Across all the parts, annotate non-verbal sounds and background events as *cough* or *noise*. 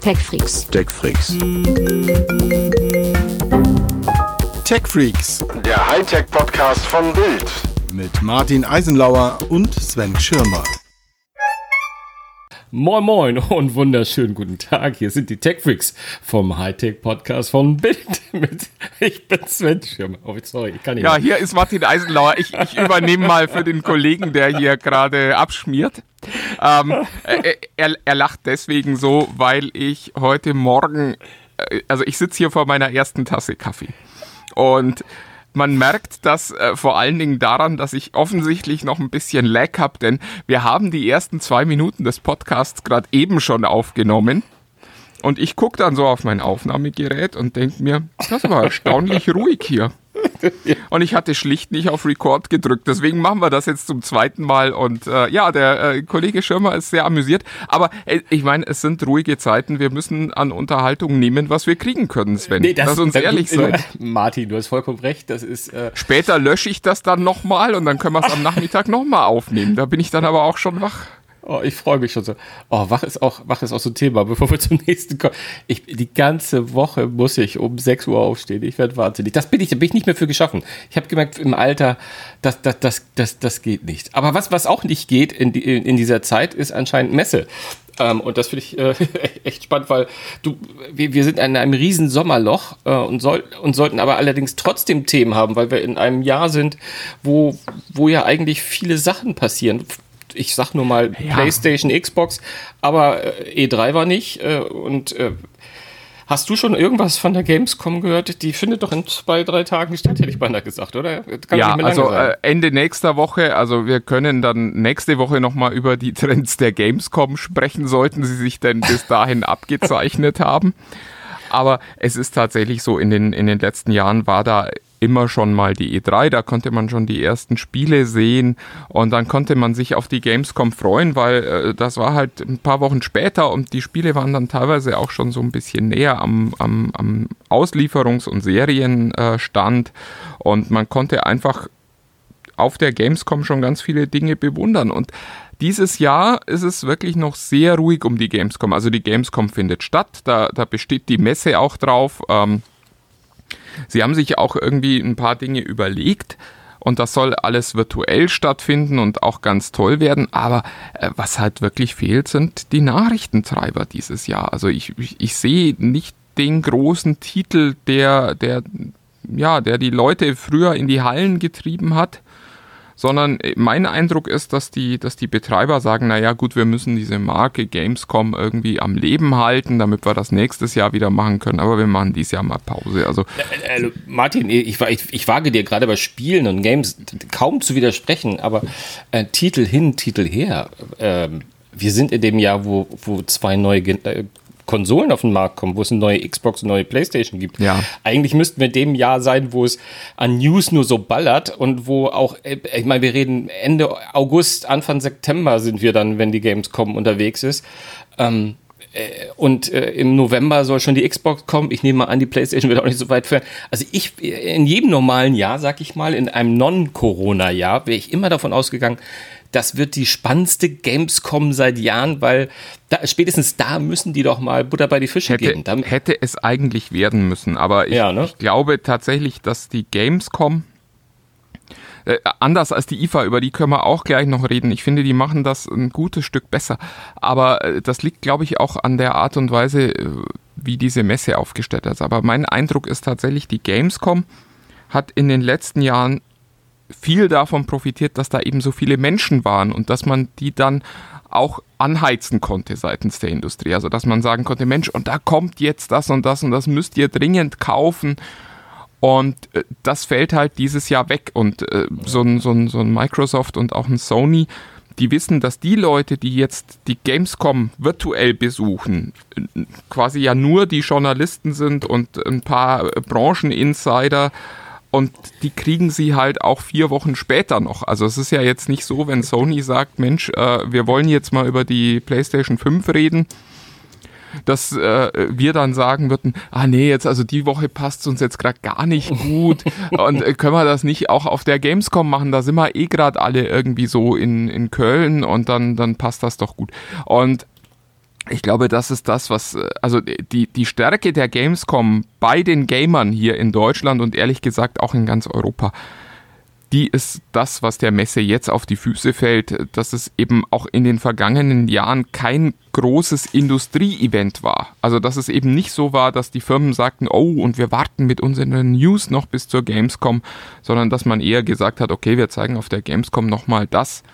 TechFreaks. TechFreaks. TechFreaks Der Hightech-Podcast von Bild. mit Martin Eisenlauer und Sven Schirmer. Moin Moin und wunderschönen guten Tag. Hier sind die TechFreaks vom Hightech Podcast von Bild mit ich bin Sven Schirmer. Oh, sorry, ich kann nicht. Ja, mehr. hier ist Martin Eisenlauer. Ich, ich übernehme mal für den Kollegen, der hier gerade abschmiert. Ähm, äh, er, er lacht deswegen so, weil ich heute Morgen, äh, also ich sitze hier vor meiner ersten Tasse Kaffee. Und man merkt das äh, vor allen Dingen daran, dass ich offensichtlich noch ein bisschen Lag habe, denn wir haben die ersten zwei Minuten des Podcasts gerade eben schon aufgenommen. Und ich gucke dann so auf mein Aufnahmegerät und denke mir, das war erstaunlich ruhig hier. *laughs* Und ich hatte schlicht nicht auf Record gedrückt. Deswegen machen wir das jetzt zum zweiten Mal. Und äh, ja, der äh, Kollege Schirmer ist sehr amüsiert. Aber äh, ich meine, es sind ruhige Zeiten. Wir müssen an Unterhaltung nehmen, was wir kriegen können, Sven. Lass uns das- ehrlich sein. Martin, du hast vollkommen recht. Das ist äh, Später lösche ich das dann nochmal und dann können wir es am Nachmittag nochmal aufnehmen. Da bin ich dann aber auch schon wach. Oh, ich freue mich schon so. Oh, wach ist auch, wach ist auch so ein Thema, *laughs* bevor wir zum nächsten kommen. Ich, die ganze Woche muss ich um 6 Uhr aufstehen. Ich werde wahnsinnig. Das bin ich, da bin ich nicht mehr für geschaffen. Ich habe gemerkt, im Alter, das, das, das, das, das geht nicht. Aber was, was auch nicht geht in, die, in dieser Zeit, ist anscheinend Messe. Ähm, und das finde ich äh, *laughs* echt spannend, weil du, wir, wir sind in einem riesen Sommerloch äh, und, soll, und sollten aber allerdings trotzdem Themen haben, weil wir in einem Jahr sind, wo, wo ja eigentlich viele Sachen passieren ich sag nur mal PlayStation, Xbox, aber äh, E3 war nicht. Äh, und äh, hast du schon irgendwas von der Gamescom gehört? Die findet doch in zwei, drei Tagen statt, hätte ich beinahe gesagt, oder? Kann ja, also äh, Ende nächster Woche, also wir können dann nächste Woche nochmal über die Trends der Gamescom sprechen, sollten sie sich denn bis dahin abgezeichnet haben. Aber es ist tatsächlich so, in den, in den letzten Jahren war da immer schon mal die E3, da konnte man schon die ersten Spiele sehen und dann konnte man sich auf die Gamescom freuen, weil äh, das war halt ein paar Wochen später und die Spiele waren dann teilweise auch schon so ein bisschen näher am, am, am Auslieferungs- und Serienstand und man konnte einfach auf der Gamescom schon ganz viele Dinge bewundern. Und dieses Jahr ist es wirklich noch sehr ruhig um die Gamescom. Also die Gamescom findet statt, da, da besteht die Messe auch drauf. Ähm, sie haben sich auch irgendwie ein paar Dinge überlegt. Und das soll alles virtuell stattfinden und auch ganz toll werden. Aber äh, was halt wirklich fehlt, sind die Nachrichtentreiber dieses Jahr. Also ich, ich, ich sehe nicht den großen Titel, der, der, ja, der die Leute früher in die Hallen getrieben hat sondern mein Eindruck ist, dass die, dass die Betreiber sagen, naja gut, wir müssen diese Marke Gamescom irgendwie am Leben halten, damit wir das nächstes Jahr wieder machen können, aber wir machen dieses Jahr mal Pause. Also Äh, äh, Martin, ich, ich, ich wage dir gerade bei Spielen und Games kaum zu widersprechen, aber äh, Titel hin, Titel her. Ähm, wir sind in dem Jahr, wo, wo zwei neue Gen äh, Konsolen auf den Markt kommen, wo es eine neue Xbox, eine neue Playstation gibt. Ja. Eigentlich müssten wir dem Jahr sein, wo es an News nur so ballert und wo auch, äh, ich meine, wir reden Ende August, Anfang September sind wir dann, wenn die Gamescom unterwegs ist. Ähm, äh, und äh, im November soll schon die Xbox kommen. Ich nehme mal an, die PlayStation wird auch nicht so weit fern. Also ich, in jedem normalen Jahr, sag ich mal, in einem Non-Corona-Jahr, wäre ich immer davon ausgegangen, das wird die spannendste Gamescom seit Jahren, weil da, spätestens da müssen die doch mal Butter bei die Fische hätte, geben. Dann, hätte es eigentlich werden müssen, aber ich, Ja, ne? ich glaube tatsächlich, dass die Gamescom äh, anders als die IFA, über die können wir auch gleich noch reden. Ich finde, die machen das ein gutes Stück besser. Aber äh, das liegt, glaube ich, auch an der Art und Weise, äh, wie diese Messe aufgestellt ist. Aber mein Eindruck ist tatsächlich, die Gamescom hat in den letzten Jahren viel davon profitiert, dass da eben so viele Menschen waren und dass man die dann auch anheizen konnte seitens der Industrie. Also dass man sagen konnte, Mensch, und da kommt jetzt das und das und das müsst ihr dringend kaufen. Und äh, das fällt halt dieses Jahr weg. Und äh, so, ein, so, ein, so ein Microsoft und auch ein Sony, die wissen, dass die Leute, die jetzt die Gamescom virtuell besuchen, quasi ja nur die Journalisten sind und ein paar Brancheninsider. Und die kriegen sie halt auch vier Wochen später noch. Also es ist ja jetzt nicht so, wenn Sony sagt, Mensch, äh, wir wollen jetzt mal über die PlayStation 5 reden, dass äh, wir dann sagen würden, ah nee, jetzt also die Woche passt uns jetzt gerade gar nicht gut *laughs* und äh, können wir das nicht auch auf der Gamescom machen, da sind wir eh gerade alle irgendwie so in, in Köln und dann, dann passt das doch gut. Und ich glaube, das ist das, was, äh, also die, die Stärke der Gamescom bei den Gamern hier in Deutschland und ehrlich gesagt auch in ganz Europa, die ist das, was der Messe jetzt auf die Füße fällt, dass es eben auch in den vergangenen Jahren kein großes Industrieevent war. Also dass es eben nicht so war, dass die Firmen sagten, oh, und wir warten mit unseren News noch bis zur Gamescom, sondern dass man eher gesagt hat, okay, wir zeigen auf der Gamescom nochmal das,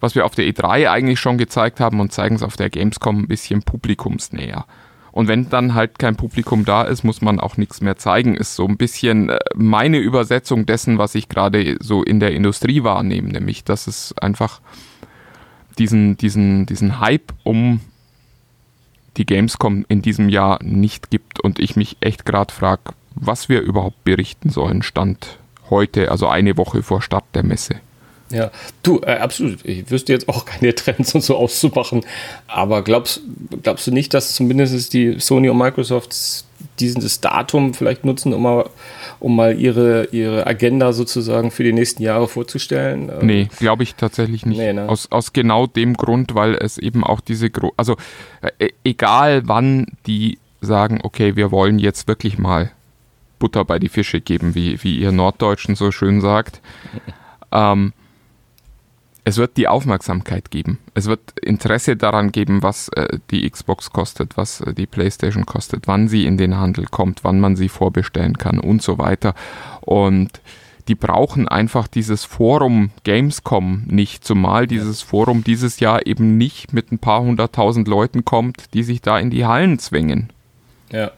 was wir auf der E3 eigentlich schon gezeigt haben und zeigen es auf der Gamescom ein bisschen publikumsnäher. Und wenn dann halt kein Publikum da ist, muss man auch nichts mehr zeigen. Ist so ein bisschen äh, meine Übersetzung dessen, was ich gerade so in der Industrie wahrnehme, nämlich dass es einfach diesen, diesen, diesen Hype um die Gamescom in diesem Jahr nicht gibt und ich mich echt gerade frage, was wir überhaupt berichten sollen, Stand heute, also eine Woche vor Start der Messe. Ja, du, äh, absolut. Ich wüsste jetzt auch keine *laughs* Trends und so auszumachen. Aber glaubst, glaubst du nicht, dass zumindest die Sony und Microsoft dieses Datum vielleicht nutzen, um mal, um mal ihre, ihre Agenda sozusagen für die nächsten Jahre vorzustellen? Ähm, nee, glaube ich tatsächlich nicht. Nee, ne? aus, aus genau dem Grund, weil es eben auch diese, Gro also äh, egal wann die sagen, okay, wir wollen jetzt wirklich mal Butter bei die Fische geben, wie, wie ihr Norddeutschen so schön sagt. *laughs* ähm, es wird die Aufmerksamkeit geben. Es wird Interesse daran geben, was äh, die Xbox kostet, was äh, die PlayStation kostet, wann sie in den Handel kommt, wann man sie vorbestellen kann und so weiter. Und die brauchen einfach dieses Forum Gamescom nicht, zumal dieses Forum dieses Jahr eben nicht mit ein paar hunderttausend Leuten kommt, die sich da in die Hallen zwängen. Ja.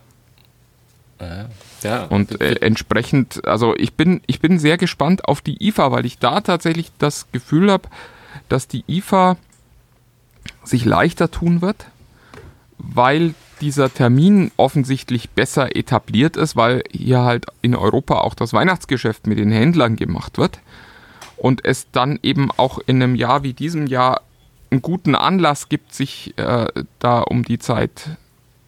Ja. Und äh, entsprechend, also ich bin, ich bin sehr gespannt auf die IFA, weil ich da tatsächlich das Gefühl habe, dass die IFA sich leichter tun wird, weil dieser Termin offensichtlich besser etabliert ist, weil hier halt in Europa auch das Weihnachtsgeschäft mit den Händlern gemacht wird und es dann eben auch in einem Jahr wie diesem Jahr einen guten Anlass gibt, sich äh, da um die Zeit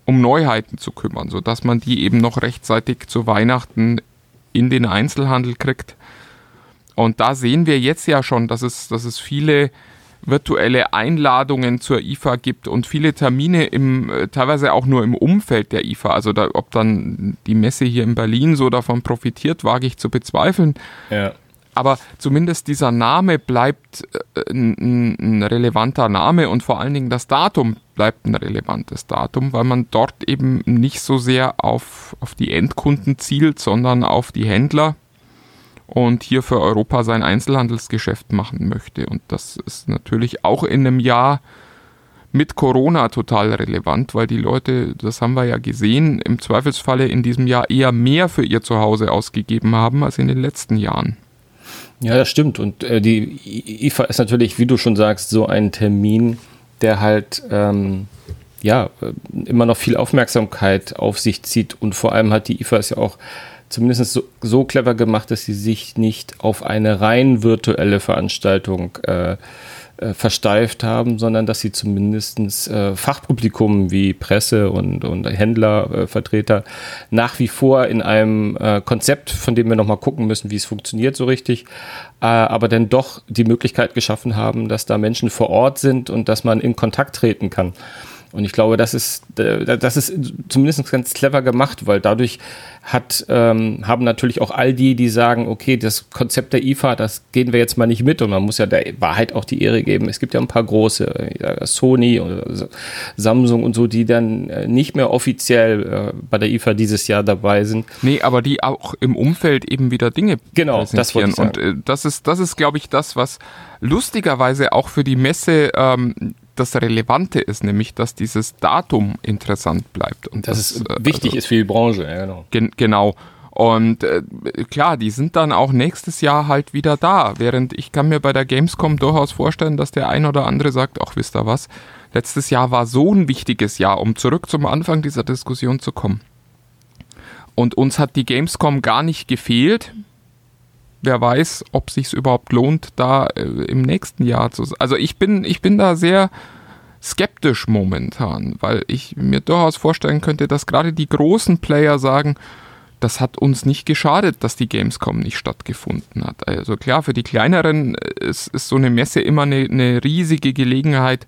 um Neuheiten zu kümmern, sodass man die eben noch rechtzeitig zu Weihnachten in den Einzelhandel kriegt. Und da sehen wir jetzt ja schon, dass es, dass es viele virtuelle Einladungen zur IFA gibt und viele Termine im, äh, teilweise auch nur im Umfeld der IFA. Also da, ob dann die Messe hier in Berlin so davon profitiert, wage ich zu bezweifeln. Ja aber zumindest dieser Name bleibt äh, ein, ein, relevanter Name und vor allen Dingen das Datum bleibt ein relevantes Datum, weil man dort eben nicht so sehr auf, auf die Endkunden zielt, sondern auf die Händler und hier für Europa sein Einzelhandelsgeschäft machen möchte. Und das ist natürlich auch in einem Jahr mit Corona total relevant, weil die Leute, das haben wir ja gesehen, im Zweifelsfalle in diesem Jahr eher mehr für ihr Zuhause ausgegeben haben als in den letzten Jahren. Ja, das stimmt. Und äh, die IFA ist natürlich, wie du schon sagst, so ein Termin, der halt ähm, ja immer noch viel Aufmerksamkeit auf sich zieht. Und vor allem hat die IFA es ja auch zumindest so, so clever gemacht, dass sie sich nicht auf eine rein virtuelle Veranstaltung äh, äh, versteift haben, sondern dass sie zumindest äh, Fachpublikum wie Presse und, und Händlervertreter äh, nach wie vor in einem äh, Konzept, von dem wir nochmal gucken müssen, wie es funktioniert so richtig, äh, aber dann doch die Möglichkeit geschaffen haben, dass da Menschen vor Ort sind und dass man in Kontakt treten kann. Und ich glaube, das ist, äh, das ist zumindest ganz clever gemacht, weil dadurch hat, ähm, haben natürlich auch all die, die sagen, okay, das Konzept der IFA, das gehen wir jetzt mal nicht mit und man muss ja der Wahrheit auch die Ehre geben. Es gibt ja ein paar große, Sony oder Samsung und so, die dann äh, nicht mehr offiziell äh, bei der IFA dieses Jahr dabei sind. Nee, aber die auch im Umfeld eben wieder Dinge genau, das ich sagen. Und äh, das ist, das ist, glaube ich, das, was lustigerweise auch für die Messe ähm, das Relevante ist, nämlich dass dieses Datum interessant bleibt. Und das, das ist äh, wichtig also, ist für die Branche, ja, genau. Gen genau. Und äh, klar, die sind dann auch nächstes Jahr halt wieder da. Während ich kann mir bei der Gamescom durchaus vorstellen, dass der ein oder andere sagt, ach wisst ihr was, letztes Jahr war so ein wichtiges Jahr, um zurück zum Anfang dieser Diskussion zu kommen. Und uns hat die Gamescom gar nicht gefehlt wer weiß, ob sich überhaupt lohnt, da äh, im nächsten Jahr zu. Also ich bin, ich bin da sehr skeptisch momentan, weil ich mir durchaus vorstellen könnte, dass gerade die großen Player sagen, das hat uns nicht geschadet, dass die Gamescom nicht stattgefunden hat. Also klar, für die kleineren ist, ist so eine Messe immer eine, eine riesige Gelegenheit,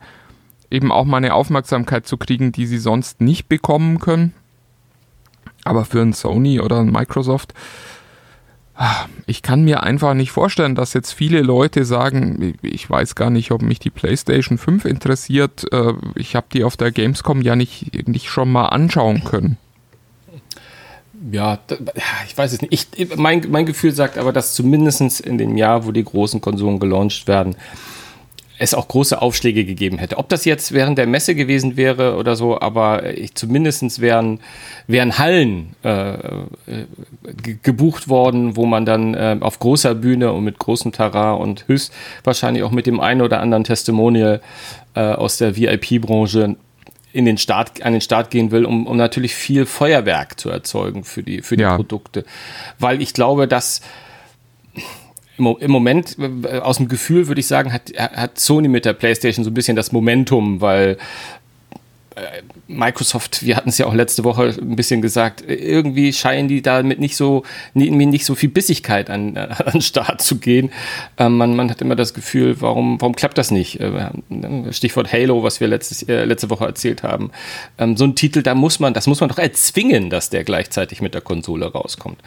eben auch mal eine Aufmerksamkeit zu kriegen, die sie sonst nicht bekommen können. Aber für ein Sony oder ein Microsoft, ich kann mir einfach nicht vorstellen, dass jetzt viele Leute sagen, ich weiß gar nicht, ob mich die PlayStation 5 interessiert. Äh, ich habe die auf der Gamescom ja nicht, nicht schon mal anschauen können. Ja, ich weiß es nicht. Ich, mein, mein Gefühl sagt aber, dass zumindest in dem Jahr, wo die großen Konsolen gelauncht werden, es auch große Aufschläge gegeben hätte. Ob das jetzt während der Messe gewesen wäre oder so, aber ich, zumindest wären, wären Hallen äh, äh gebucht worden, wo man dann äh, auf großer Bühne und mit großem Terrain und höchstwahrscheinlich auch mit dem einen oder anderen Testimonial äh, aus der VIP-Branche in den Start, an den Start gehen will, um, um natürlich viel Feuerwerk zu erzeugen für die, für die ja. Produkte. Weil ich glaube, dass im Moment, aus dem Gefühl würde ich sagen, hat, hat Sony mit der PlayStation so ein bisschen das Momentum, weil äh, Microsoft, wir hatten es ja auch letzte Woche ein bisschen gesagt, irgendwie scheinen die damit nicht so, nicht so viel Bissigkeit an, äh, *laughs* an den Start zu gehen. Ähm, man, man hat immer das Gefühl, warum, warum klappt das nicht? Äh, Stichwort Halo, was wir letztes, äh, letzte Woche erzählt haben. Ähm, so ein Titel, da muss man, das muss man doch erzwingen, dass der gleichzeitig mit der Konsole rauskommt.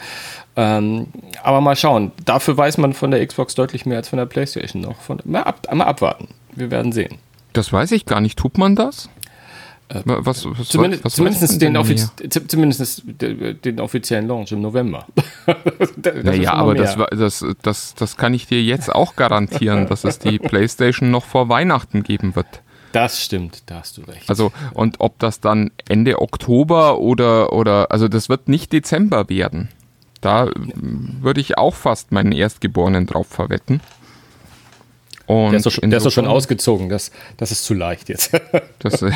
Ähm, aber mal schauen. Dafür weiß man von der Xbox deutlich mehr als von der PlayStation noch. Von, mal, ab, mal abwarten. Wir werden sehen. Das weiß ich gar nicht. Tut man das? Äh, was, was, zumindest, was zumindest, den offiz zumindest den offiziellen Launch im November. *laughs* naja, aber das, das, das, das kann ich dir jetzt auch garantieren, dass es die PlayStation noch vor Weihnachten geben wird. Das stimmt, da hast du recht. Also, und ob das dann Ende Oktober oder, oder, also das wird nicht Dezember werden. Da würde ich auch fast meinen Erstgeborenen drauf verwetten. Und der ist doch schon, doch schon ausgezogen, das, das ist zu leicht jetzt. *laughs* das, äh,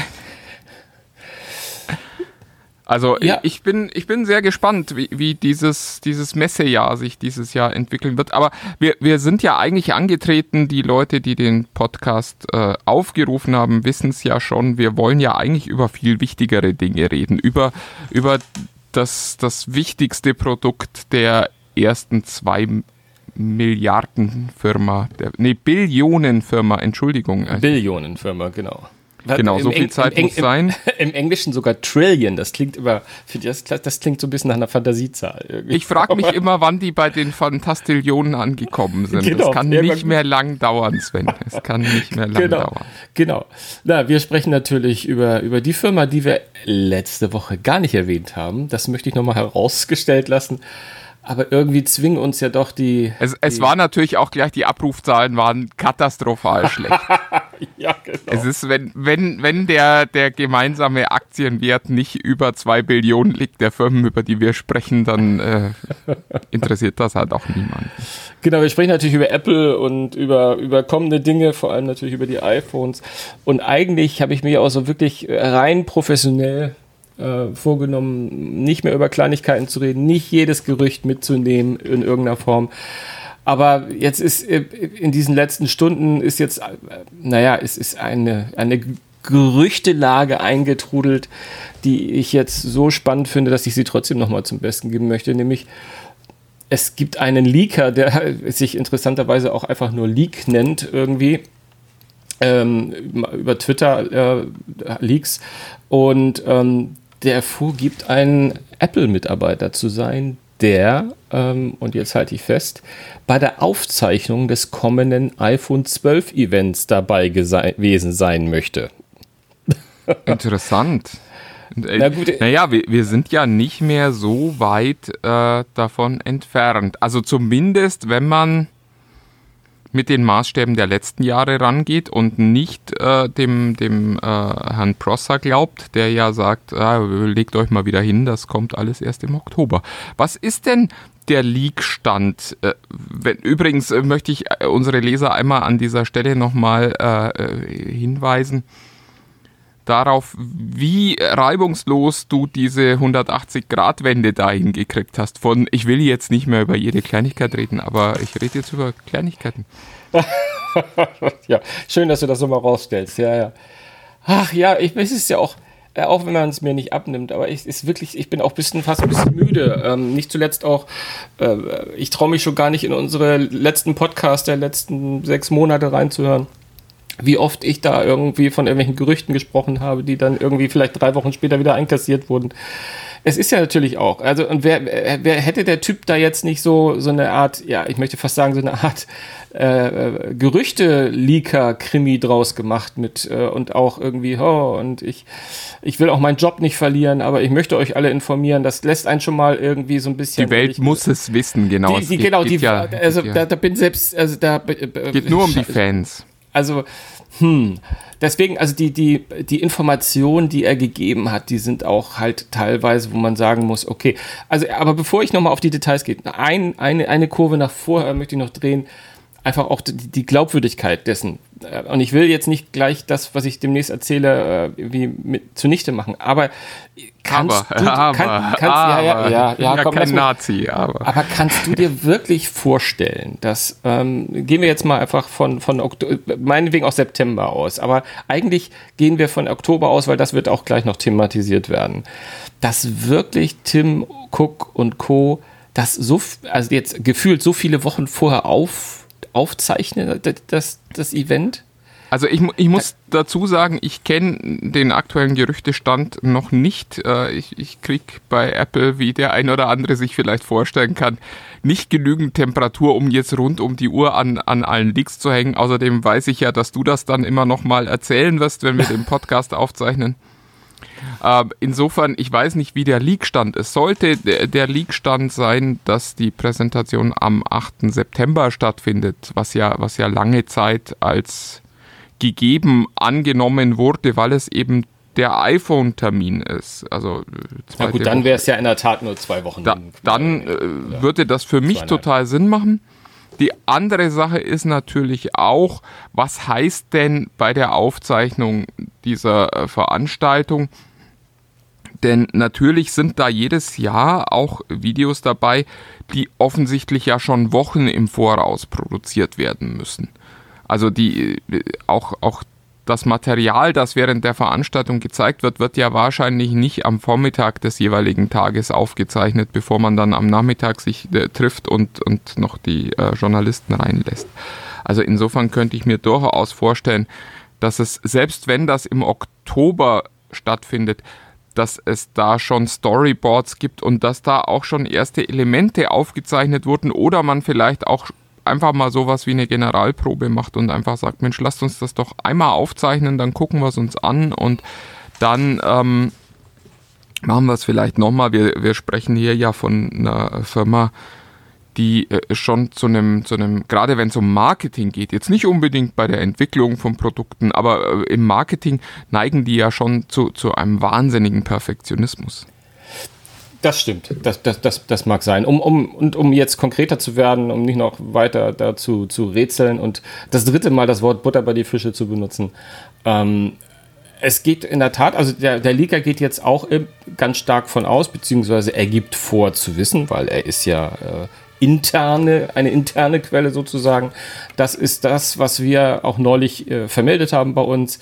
also ja. ich, bin, ich bin sehr gespannt, wie, wie dieses, dieses Messejahr sich dieses Jahr entwickeln wird. Aber wir, wir sind ja eigentlich angetreten, die Leute, die den Podcast äh, aufgerufen haben, wissen es ja schon. Wir wollen ja eigentlich über viel wichtigere Dinge reden. Über, über das, das wichtigste Produkt der ersten zwei Milliarden Firma, der, nee, Billionenfirma, Entschuldigung. Billionenfirma, genau. Genau, so viel Zeit im, muss sein. *laughs* Im Englischen sogar Trillion, das klingt über, das, das klingt so ein bisschen nach einer Fantasiezahl. Irgendwie. Ich frage mich *laughs* immer, wann die bei den Fantastillionen angekommen sind. Genau, das kann nicht mehr lang dauern, Sven. Es kann nicht mehr lang genau, dauern. Genau. Na, wir sprechen natürlich über, über die Firma, die wir letzte Woche gar nicht erwähnt haben. Das möchte ich nochmal herausgestellt lassen. Aber irgendwie zwingen uns ja doch die. Es, es war natürlich auch gleich, die Abrufzahlen waren katastrophal schlecht. *laughs* *laughs* ja, genau. Es ist, wenn, wenn, wenn der, der gemeinsame Aktienwert nicht über zwei Billionen liegt, der Firmen, über die wir sprechen, dann äh, *laughs* interessiert das halt auch niemand. Genau, wir sprechen natürlich über Apple und über, über kommende Dinge, vor allem natürlich über die iPhones. Und eigentlich habe ich mich auch so wirklich rein professionell äh, vorgenommen, nicht mehr über Kleinigkeiten zu reden, nicht jedes Gerücht mitzunehmen in irgendeiner Form. Aber jetzt ist äh, in diesen letzten Stunden ist jetzt, äh, naja, es ist eine, eine Gerüchtelage eingetrudelt, die ich jetzt so spannend finde, dass ich sie trotzdem nochmal zum Besten geben möchte, nämlich es gibt einen Leaker, der *laughs* sich interessanterweise auch einfach nur Leak nennt irgendwie. Ähm, über Twitter äh, Leaks und ähm, der vorgibt, ein Apple-Mitarbeiter zu sein, der, ähm, und jetzt halte ich fest, bei der Aufzeichnung des kommenden iPhone 12 Events dabei gewesen sein möchte. *laughs* Interessant. Äh, Na gut, naja, wir, wir sind ja nicht mehr so weit äh, davon entfernt. Also zumindest, wenn man mit den Maßstäben der letzten Jahre rangeht und nicht äh, dem, dem äh, Herrn Prosser glaubt, der ja sagt, ah, legt euch mal wieder hin, das kommt alles erst im Oktober. Was ist denn der Leak-Stand? Äh, übrigens äh, möchte ich äh, unsere Leser einmal an dieser Stelle nochmal äh, hinweisen darauf, wie reibungslos du diese 180-Grad-Wende dahin gekriegt hast. Von, ich will jetzt nicht mehr über jede Kleinigkeit reden, aber ich rede jetzt über Kleinigkeiten. *laughs* ja, schön, dass du das so mal rausstellst. Ja, ja. Ach ja, ich, es ist ja auch, äh, auch wenn man es mir nicht abnimmt, aber ich ist wirklich, ich bin auch bisschen, fast ein bisschen müde. Ähm, nicht zuletzt auch, äh, ich traue mich schon gar nicht in unsere letzten Podcasts der letzten sechs Monate reinzuhören wie oft ich da irgendwie von irgendwelchen Gerüchten gesprochen habe, die dann irgendwie vielleicht drei Wochen später wieder einkassiert wurden. Es ist ja natürlich auch, also und wer, wer hätte der Typ da jetzt nicht so so eine Art, ja, ich möchte fast sagen so eine Art äh, Gerüchte-Leaker-Krimi draus gemacht mit äh, und auch irgendwie, oh, und ich, ich will auch meinen Job nicht verlieren, aber ich möchte euch alle informieren. Das lässt einen schon mal irgendwie so ein bisschen. Die Welt ich, muss es wissen, genau. Die, die, geht, genau, die, ja, also da, da bin selbst, also da geht nur um die Fans. Also, hm. Deswegen, also die, die, die Informationen, die er gegeben hat, die sind auch halt teilweise, wo man sagen muss, okay, also, aber bevor ich nochmal auf die Details gehe, ein, eine, eine Kurve nach vorher möchte ich noch drehen einfach auch die, die, Glaubwürdigkeit dessen. Äh, und ich will jetzt nicht gleich das, was ich demnächst erzähle, äh, irgendwie mit zunichte machen. Aber kannst aber, du, aber, kann, kannst, aber, ja, ja, ja, ja, komm, kein Nazi, aber. aber kannst du dir wirklich vorstellen, dass ähm, gehen wir jetzt mal einfach von von Oktober, meinetwegen auch September aus, aber eigentlich gehen wir von Oktober aus, weil das wird auch gleich noch thematisiert werden, dass wirklich Tim Cook und Co. das so, also jetzt gefühlt so viele Wochen vorher auf aufzeichnen, das, das Event? Also ich, ich muss dazu sagen, ich kenne den aktuellen Gerüchtestand noch nicht. Äh, ich, ich kriege bei Apple, wie der ein oder andere sich vielleicht vorstellen kann, nicht genügend Temperatur, um jetzt rund um die Uhr an, an allen Leaks zu hängen. Außerdem weiß ich ja, dass du das dann immer noch mal erzählen wirst, wenn wir den Podcast aufzeichnen. Äh, insofern, ich weiß nicht, wie der Leak-Stand ist. Sollte der, der Leak-Stand sein, dass die Präsentation am 8. September stattfindet, was ja, was ja lange Zeit als gegeben angenommen wurde, weil es eben der iPhone-Termin ist. Also äh, Na gut, dann wäre es ja in der Tat nur zwei Wochen. Da, dann äh, würde das für mich total Sinn machen. Die andere Sache ist natürlich auch, was heißt denn bei der Aufzeichnung dieser äh, Veranstaltung? Denn natürlich sind da jedes Jahr auch Videos dabei, die offensichtlich ja schon Wochen im Voraus produziert werden müssen. Also die äh, auch, auch das Material, das während der Veranstaltung gezeigt wird, wird ja wahrscheinlich nicht am Vormittag des jeweiligen Tages aufgezeichnet, bevor man dann am Nachmittag sich äh, trifft und, und noch die äh, Journalisten reinlässt. Also insofern könnte ich mir durchaus vorstellen, dass es, selbst wenn das im Oktober stattfindet, dass es da schon Storyboards gibt und dass da auch schon erste Elemente aufgezeichnet wurden oder man vielleicht auch einfach mal sowas wie eine Generalprobe macht und einfach sagt, Mensch, lasst uns das doch einmal aufzeichnen, dann gucken wir es uns an und dann ähm, machen wir es vielleicht nochmal. Wir, wir sprechen hier ja von einer Firma, die äh, schon zu einem, zu einem, gerade wenn es um Marketing geht, jetzt nicht unbedingt bei der Entwicklung von Produkten, aber äh, im Marketing neigen die ja schon zu, zu einem wahnsinnigen Perfektionismus. Das stimmt, das, das, das, das mag sein. Um, um, und um jetzt konkreter zu werden, um nicht noch weiter dazu zu rätseln und das dritte Mal das Wort Butter bei die Fische zu benutzen. Ähm, es geht in der Tat, also der, der Leaker geht jetzt auch ganz stark von aus, beziehungsweise er gibt vor zu wissen, weil er ist ja äh, interne, eine interne Quelle sozusagen. Das ist das, was wir auch neulich äh, vermeldet haben bei uns.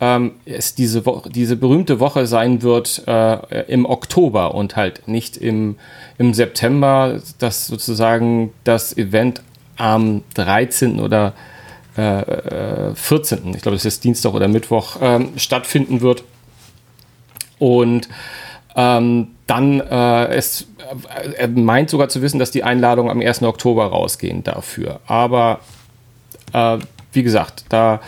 Ähm, es diese, Woche, diese berühmte Woche sein wird äh, im Oktober und halt nicht im, im September, dass sozusagen das Event am 13. oder äh, 14. Äh, ich glaube, das ist Dienstag oder Mittwoch ähm, stattfinden wird. Und ähm, dann äh, es, äh, er meint sogar zu wissen, dass die Einladungen am 1. Oktober rausgehen dafür. Aber äh, wie gesagt, da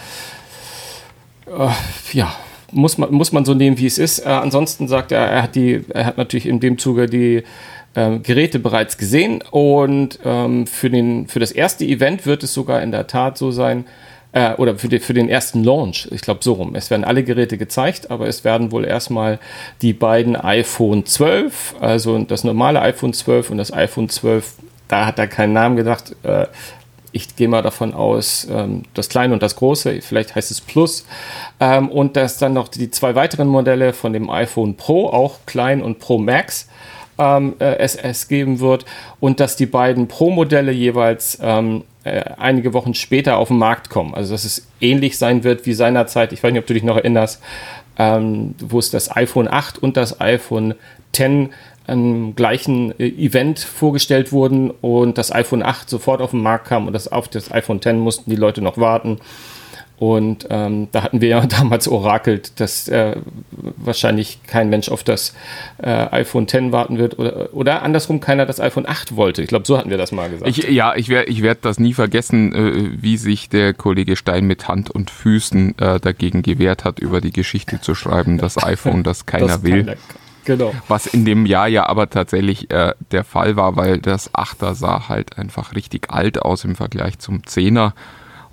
ja, muss man, muss man so nehmen, wie es ist. Äh, ansonsten sagt er, er hat, die, er hat natürlich in dem Zuge die äh, Geräte bereits gesehen und ähm, für, den, für das erste Event wird es sogar in der Tat so sein, äh, oder für, die, für den ersten Launch, ich glaube so rum. Es werden alle Geräte gezeigt, aber es werden wohl erstmal die beiden iPhone 12, also das normale iPhone 12 und das iPhone 12, da hat er keinen Namen gedacht. Ich gehe mal davon aus, ähm, das kleine und das große, vielleicht heißt es Plus. Ähm, und dass dann noch die zwei weiteren Modelle von dem iPhone Pro, auch klein und Pro Max, ähm, äh, es geben wird. Und dass die beiden Pro-Modelle jeweils ähm, äh, einige Wochen später auf den Markt kommen. Also dass es ähnlich sein wird wie seinerzeit, ich weiß nicht, ob du dich noch erinnerst, ähm, wo es das iPhone 8 und das iPhone 10 am gleichen äh, Event vorgestellt wurden und das iPhone 8 sofort auf den Markt kam und das auf das iPhone 10 mussten die Leute noch warten. Und ähm, da hatten wir ja *laughs* damals orakelt, dass äh, wahrscheinlich kein Mensch auf das äh, iPhone X warten wird oder, oder andersrum keiner das iPhone 8 wollte. Ich glaube, so hatten wir das mal gesagt. Ich, ja, ich werde ich werd das nie vergessen, äh, wie sich der Kollege Stein mit Hand und Füßen äh, dagegen gewehrt hat, über die Geschichte zu schreiben, das *laughs* iPhone, das keiner das will. Keiner, genau. Was in dem Jahr ja aber tatsächlich äh, der Fall war, weil das 8er sah halt einfach richtig alt aus im Vergleich zum 10er.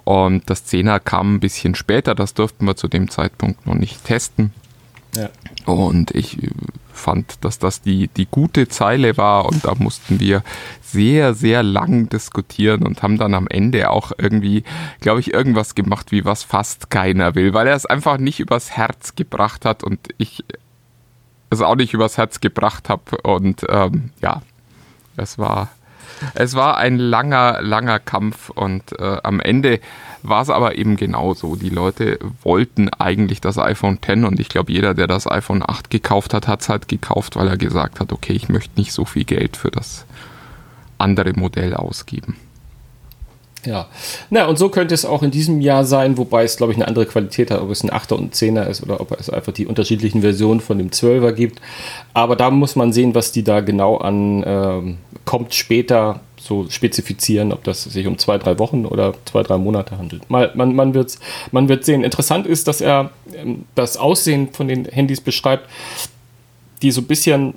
Und das 10er kam ein bisschen später, das durften wir zu dem Zeitpunkt noch nicht testen. Ja. Und ich äh, fand, dass das die, die gute Zeile war und da mussten wir sehr, sehr lang diskutieren und haben dann am Ende auch irgendwie, glaube ich, irgendwas gemacht, wie was fast keiner will, weil er es einfach nicht übers Herz gebracht hat und ich es auch nicht übers Herz gebracht habe und ähm, ja, es war es war ein langer, langer Kampf und äh, am Ende war es aber eben genauso. Die Leute wollten eigentlich das iPhone X und ich glaube, jeder, der das iPhone 8 gekauft hat, hat es halt gekauft, weil er gesagt hat, okay, ich möchte nicht so viel Geld für das andere Modell ausgeben. Ja, na und so könnte es auch in diesem Jahr sein, wobei es, glaube ich, eine andere Qualität hat, ob es ein 8er und 10er ist oder ob es einfach die unterschiedlichen Versionen von dem 12er gibt. Aber da muss man sehen, was die da genau an ähm, kommt später so spezifizieren, ob das sich um zwei, drei Wochen oder zwei, drei Monate handelt. Mal, man, man, wird's, man wird sehen. Interessant ist, dass er ähm, das Aussehen von den Handys beschreibt, die so ein bisschen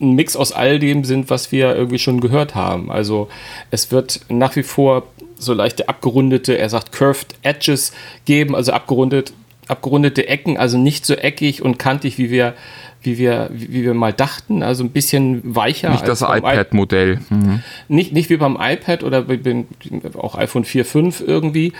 ein Mix aus all dem sind, was wir irgendwie schon gehört haben. Also es wird nach wie vor so leichte abgerundete, er sagt curved edges geben, also abgerundet, abgerundete Ecken, also nicht so eckig und kantig, wie wir wie wir, wie wir mal dachten, also ein bisschen weicher. Nicht das iPad-Modell. Mhm. Nicht, nicht wie beim iPad oder auch iPhone 4, 5 irgendwie.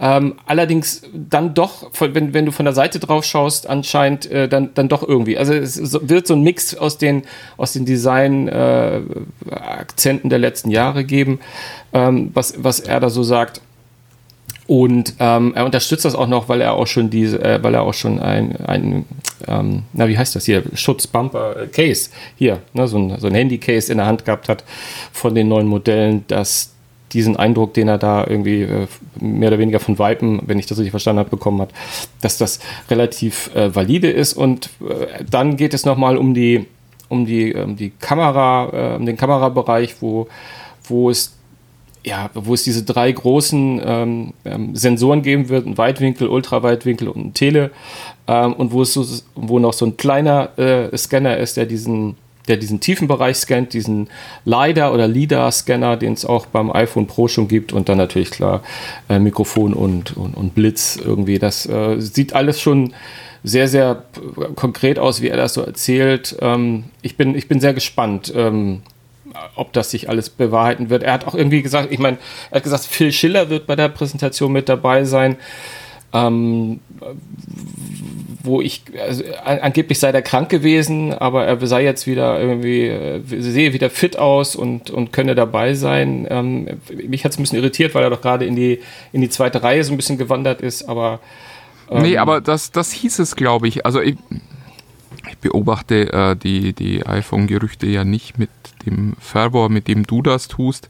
Ähm, allerdings dann doch, wenn, wenn du von der Seite drauf schaust, anscheinend äh, dann, dann doch irgendwie. Also es wird so ein Mix aus den, aus den Design-Akzenten äh, der letzten Jahre geben, ähm, was, was er da so sagt. Und ähm, er unterstützt das auch noch, weil er auch schon diese, äh, weil er auch schon ein, ein ähm, na wie heißt das hier, Schutzbumper äh, hier, ne, so ein, so ein Handy-Case in der Hand gehabt hat von den neuen Modellen, dass diesen Eindruck, den er da irgendwie äh, mehr oder weniger von Vipen, wenn ich das richtig verstanden habe, bekommen hat, dass das relativ äh, valide ist. Und äh, dann geht es nochmal um die, um die, um die Kamera, äh, um den Kamerabereich, wo, wo es ja, wo es diese drei großen ähm, ähm, Sensoren geben wird, ein Weitwinkel, Ultraweitwinkel und ein Tele, ähm, und wo es so, wo noch so ein kleiner äh, Scanner ist, der diesen, der diesen tiefen Bereich scannt, diesen LiDAR oder LiDAR-Scanner, den es auch beim iPhone Pro schon gibt, und dann natürlich klar äh, Mikrofon und, und, und, Blitz irgendwie. Das äh, sieht alles schon sehr, sehr konkret aus, wie er das so erzählt. Ähm, ich, bin, ich bin sehr gespannt. Ob das sich alles bewahrheiten wird. Er hat auch irgendwie gesagt, ich meine, er hat gesagt, Phil Schiller wird bei der Präsentation mit dabei sein. Ähm, wo ich, also, angeblich sei der krank gewesen, aber er sei jetzt wieder irgendwie, äh, sehe wieder fit aus und, und könne dabei sein. Ähm, mich hat es ein bisschen irritiert, weil er doch gerade in die, in die zweite Reihe so ein bisschen gewandert ist, aber. Ähm, nee, aber das, das hieß es, glaube ich. Also ich, ich beobachte äh, die, die iPhone-Gerüchte ja nicht mit dem Fervor, mit dem du das tust.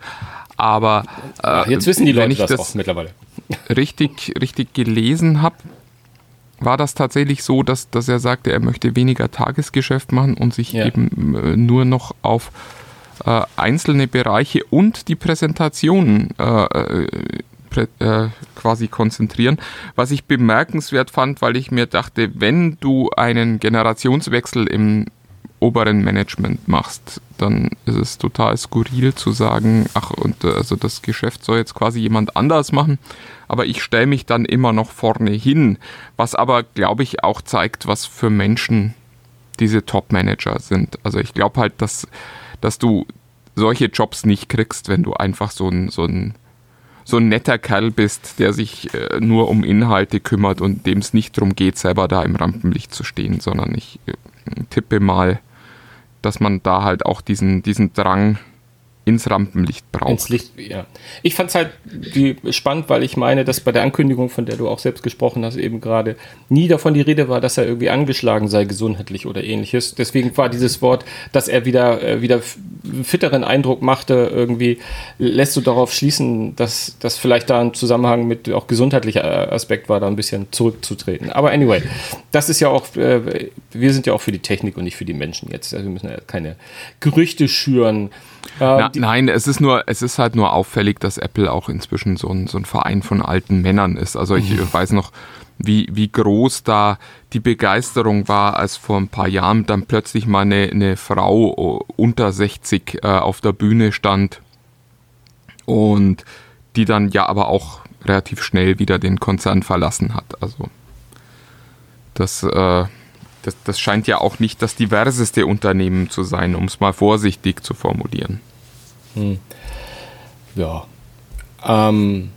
Aber äh, jetzt wissen die Leute das, das auch mittlerweile. *laughs* Richtig, richtig gelesen habe, war das tatsächlich so, dass, dass er sagte, er möchte weniger Tagesgeschäft machen und sich ja. eben äh, nur noch auf äh, einzelne Bereiche und die Präsentationen äh, äh quasi konzentrieren. Was ich bemerkenswert fand, weil ich mir dachte, wenn du einen Generationswechsel im oberen Management machst, dann ist es total skurril zu sagen, ach, und äh, also das Geschäft soll jetzt quasi jemand anders machen, aber ich stelle mich dann immer noch vorne hin, was aber, glaube ich, auch zeigt, was für Menschen diese Top-Manager sind. Also ich glaube halt, dass, dass du solche Jobs nicht kriegst, wenn du einfach so ein, so ein so ein netter Kerl bist, der sich äh, nur um Inhalte kümmert und dem es nicht darum geht, selber da im Rampenlicht zu stehen, sondern ich äh, tippe mal, dass man da halt auch diesen, diesen Drang ins Rampenlicht braucht. Ins Licht, ja. Ich fand es halt die, spannend, weil ich meine, dass bei der Ankündigung, von der du auch selbst gesprochen hast, eben gerade nie davon die Rede war, dass er irgendwie angeschlagen sei, gesundheitlich oder ähnliches. Deswegen war dieses Wort, dass er wieder, äh, wieder fitteren Eindruck machte, irgendwie lässt du darauf schließen, dass das vielleicht da ein Zusammenhang mit auch gesundheitlicher äh, Aspekt war, da ein bisschen zurückzutreten. Aber anyway, das ist ja auch, äh, wir sind ja auch für die Technik und nicht für die Menschen jetzt. Also wir müssen ja keine Gerüchte schüren na, ähm, nein, es ist nur, es ist halt nur auffällig, dass Apple auch inzwischen so ein, so ein Verein von alten Männern ist. Also ich mhm. weiß noch, wie, wie groß da die Begeisterung war, als vor ein paar Jahren dann plötzlich mal eine, eine Frau unter 60 äh, auf der Bühne stand und die dann ja aber auch relativ schnell wieder den Konzern verlassen hat. Also das äh, das, das scheint ja auch nicht das diverseste Unternehmen zu sein, um es mal vorsichtig zu formulieren. Hm. Ja. Ähm,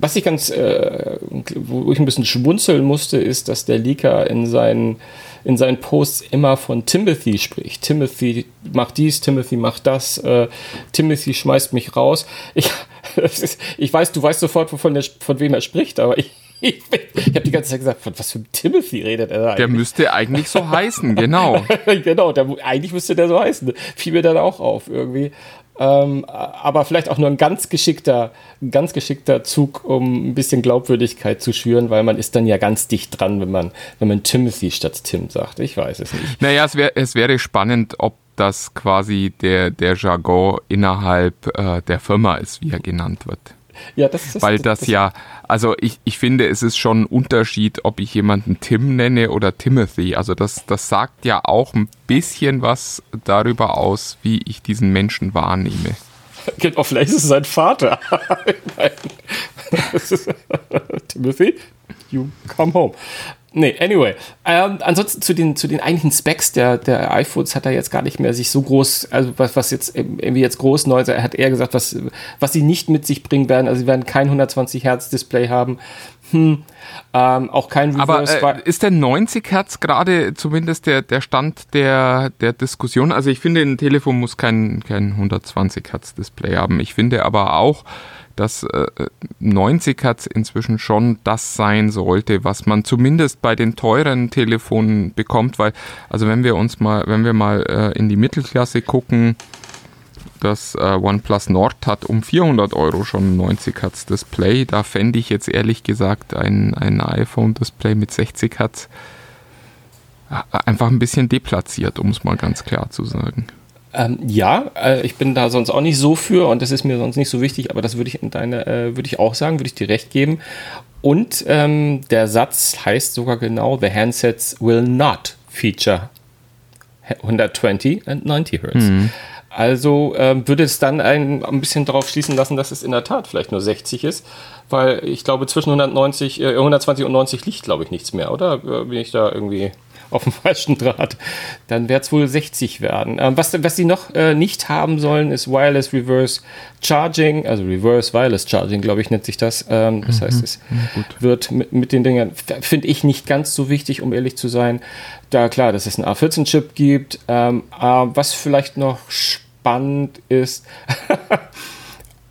was ich ganz, äh, wo ich ein bisschen schmunzeln musste, ist, dass der Leaker in seinen, in seinen Posts immer von Timothy spricht. Timothy macht dies, Timothy macht das, äh, Timothy schmeißt mich raus. Ich, *laughs* ich weiß, du weißt sofort, wovon der, von wem er spricht, aber ich, ich, ich habe die ganze Zeit gesagt, von was für ein Timothy redet er da eigentlich? Der müsste eigentlich so heißen, *laughs* genau. genau, der, eigentlich müsste der so heißen. Fiel mir dann auch auf irgendwie. Ähm, aber vielleicht auch nur ein ganz geschickter, ganz geschickter Zug, um ein bisschen Glaubwürdigkeit zu schüren, weil man ist dann ja ganz dicht dran, wenn man, wenn man Timothy statt Tim sagt. Ich weiß es nicht. Naja, es, wär, es wäre spannend, ob das quasi der, der Jargon innerhalb äh, der Firma ist, wie er genannt wird. Ja, das ist Weil das, das ja, also ich, ich finde, es ist schon ein Unterschied, ob ich jemanden Tim nenne oder Timothy. Also das, das sagt ja auch ein bisschen was darüber aus, wie ich diesen Menschen wahrnehme. *laughs* Genau, vielleicht ist es sein Vater. *laughs* *laughs* Timothy, you come home. Nee, anyway. Ähm, ansonsten zu den, zu den eigentlichen Specs der, der iPhones hat er jetzt gar nicht mehr sich so groß, also was, was jetzt irgendwie jetzt groß neu ist. Er hat eher gesagt, was, was sie nicht mit sich bringen werden. Also sie werden kein 120 Hertz Display haben. Hm. Ähm, auch kein Reverse. Aber äh, ist der 90 Hertz gerade zumindest der, der Stand der, der Diskussion? Also ich finde, ein Telefon muss kein, kein 120 Hertz Display haben. Ich finde aber auch, dass äh, 90 Hertz inzwischen schon das sein sollte, was man zumindest bei den teuren Telefonen bekommt, weil also wenn wir uns mal, wenn wir mal äh, in die Mittelklasse gucken, das äh, OnePlus Nord hat um 400 Euro schon 90 Hertz Display. Da fände ich jetzt ehrlich gesagt ein, ein iPhone-Display mit 60 Hertz äh, einfach ein bisschen deplatziert, um es mal ganz klar zu sagen. Ähm, ja, äh, ich bin da sonst auch nicht so für und das ist mir sonst nicht so wichtig, aber das würde ich in deine, äh, würde ich auch sagen, würde ich dir recht geben. Und ähm, der Satz heißt sogar genau: The handsets will not feature 120 and 90 Hertz. Mhm. Also ähm, würde es dann ein, ein bisschen darauf schließen lassen, dass es in der Tat vielleicht nur 60 ist, weil ich glaube, zwischen 190, äh, 120 und 90 liegt, glaube ich, nichts mehr, oder? Äh, bin ich da irgendwie auf dem *laughs* falschen Draht, dann wird es wohl 60 werden. Ähm, was, was sie noch äh, nicht haben sollen, ist Wireless Reverse Charging, also Reverse Wireless Charging, glaube ich, nennt sich das. Ähm, das mhm. heißt, es ja, wird mit, mit den Dingern, finde ich nicht ganz so wichtig, um ehrlich zu sein. Da klar, dass es einen A14-Chip gibt. Ähm, äh, was vielleicht noch spannend ist, *laughs*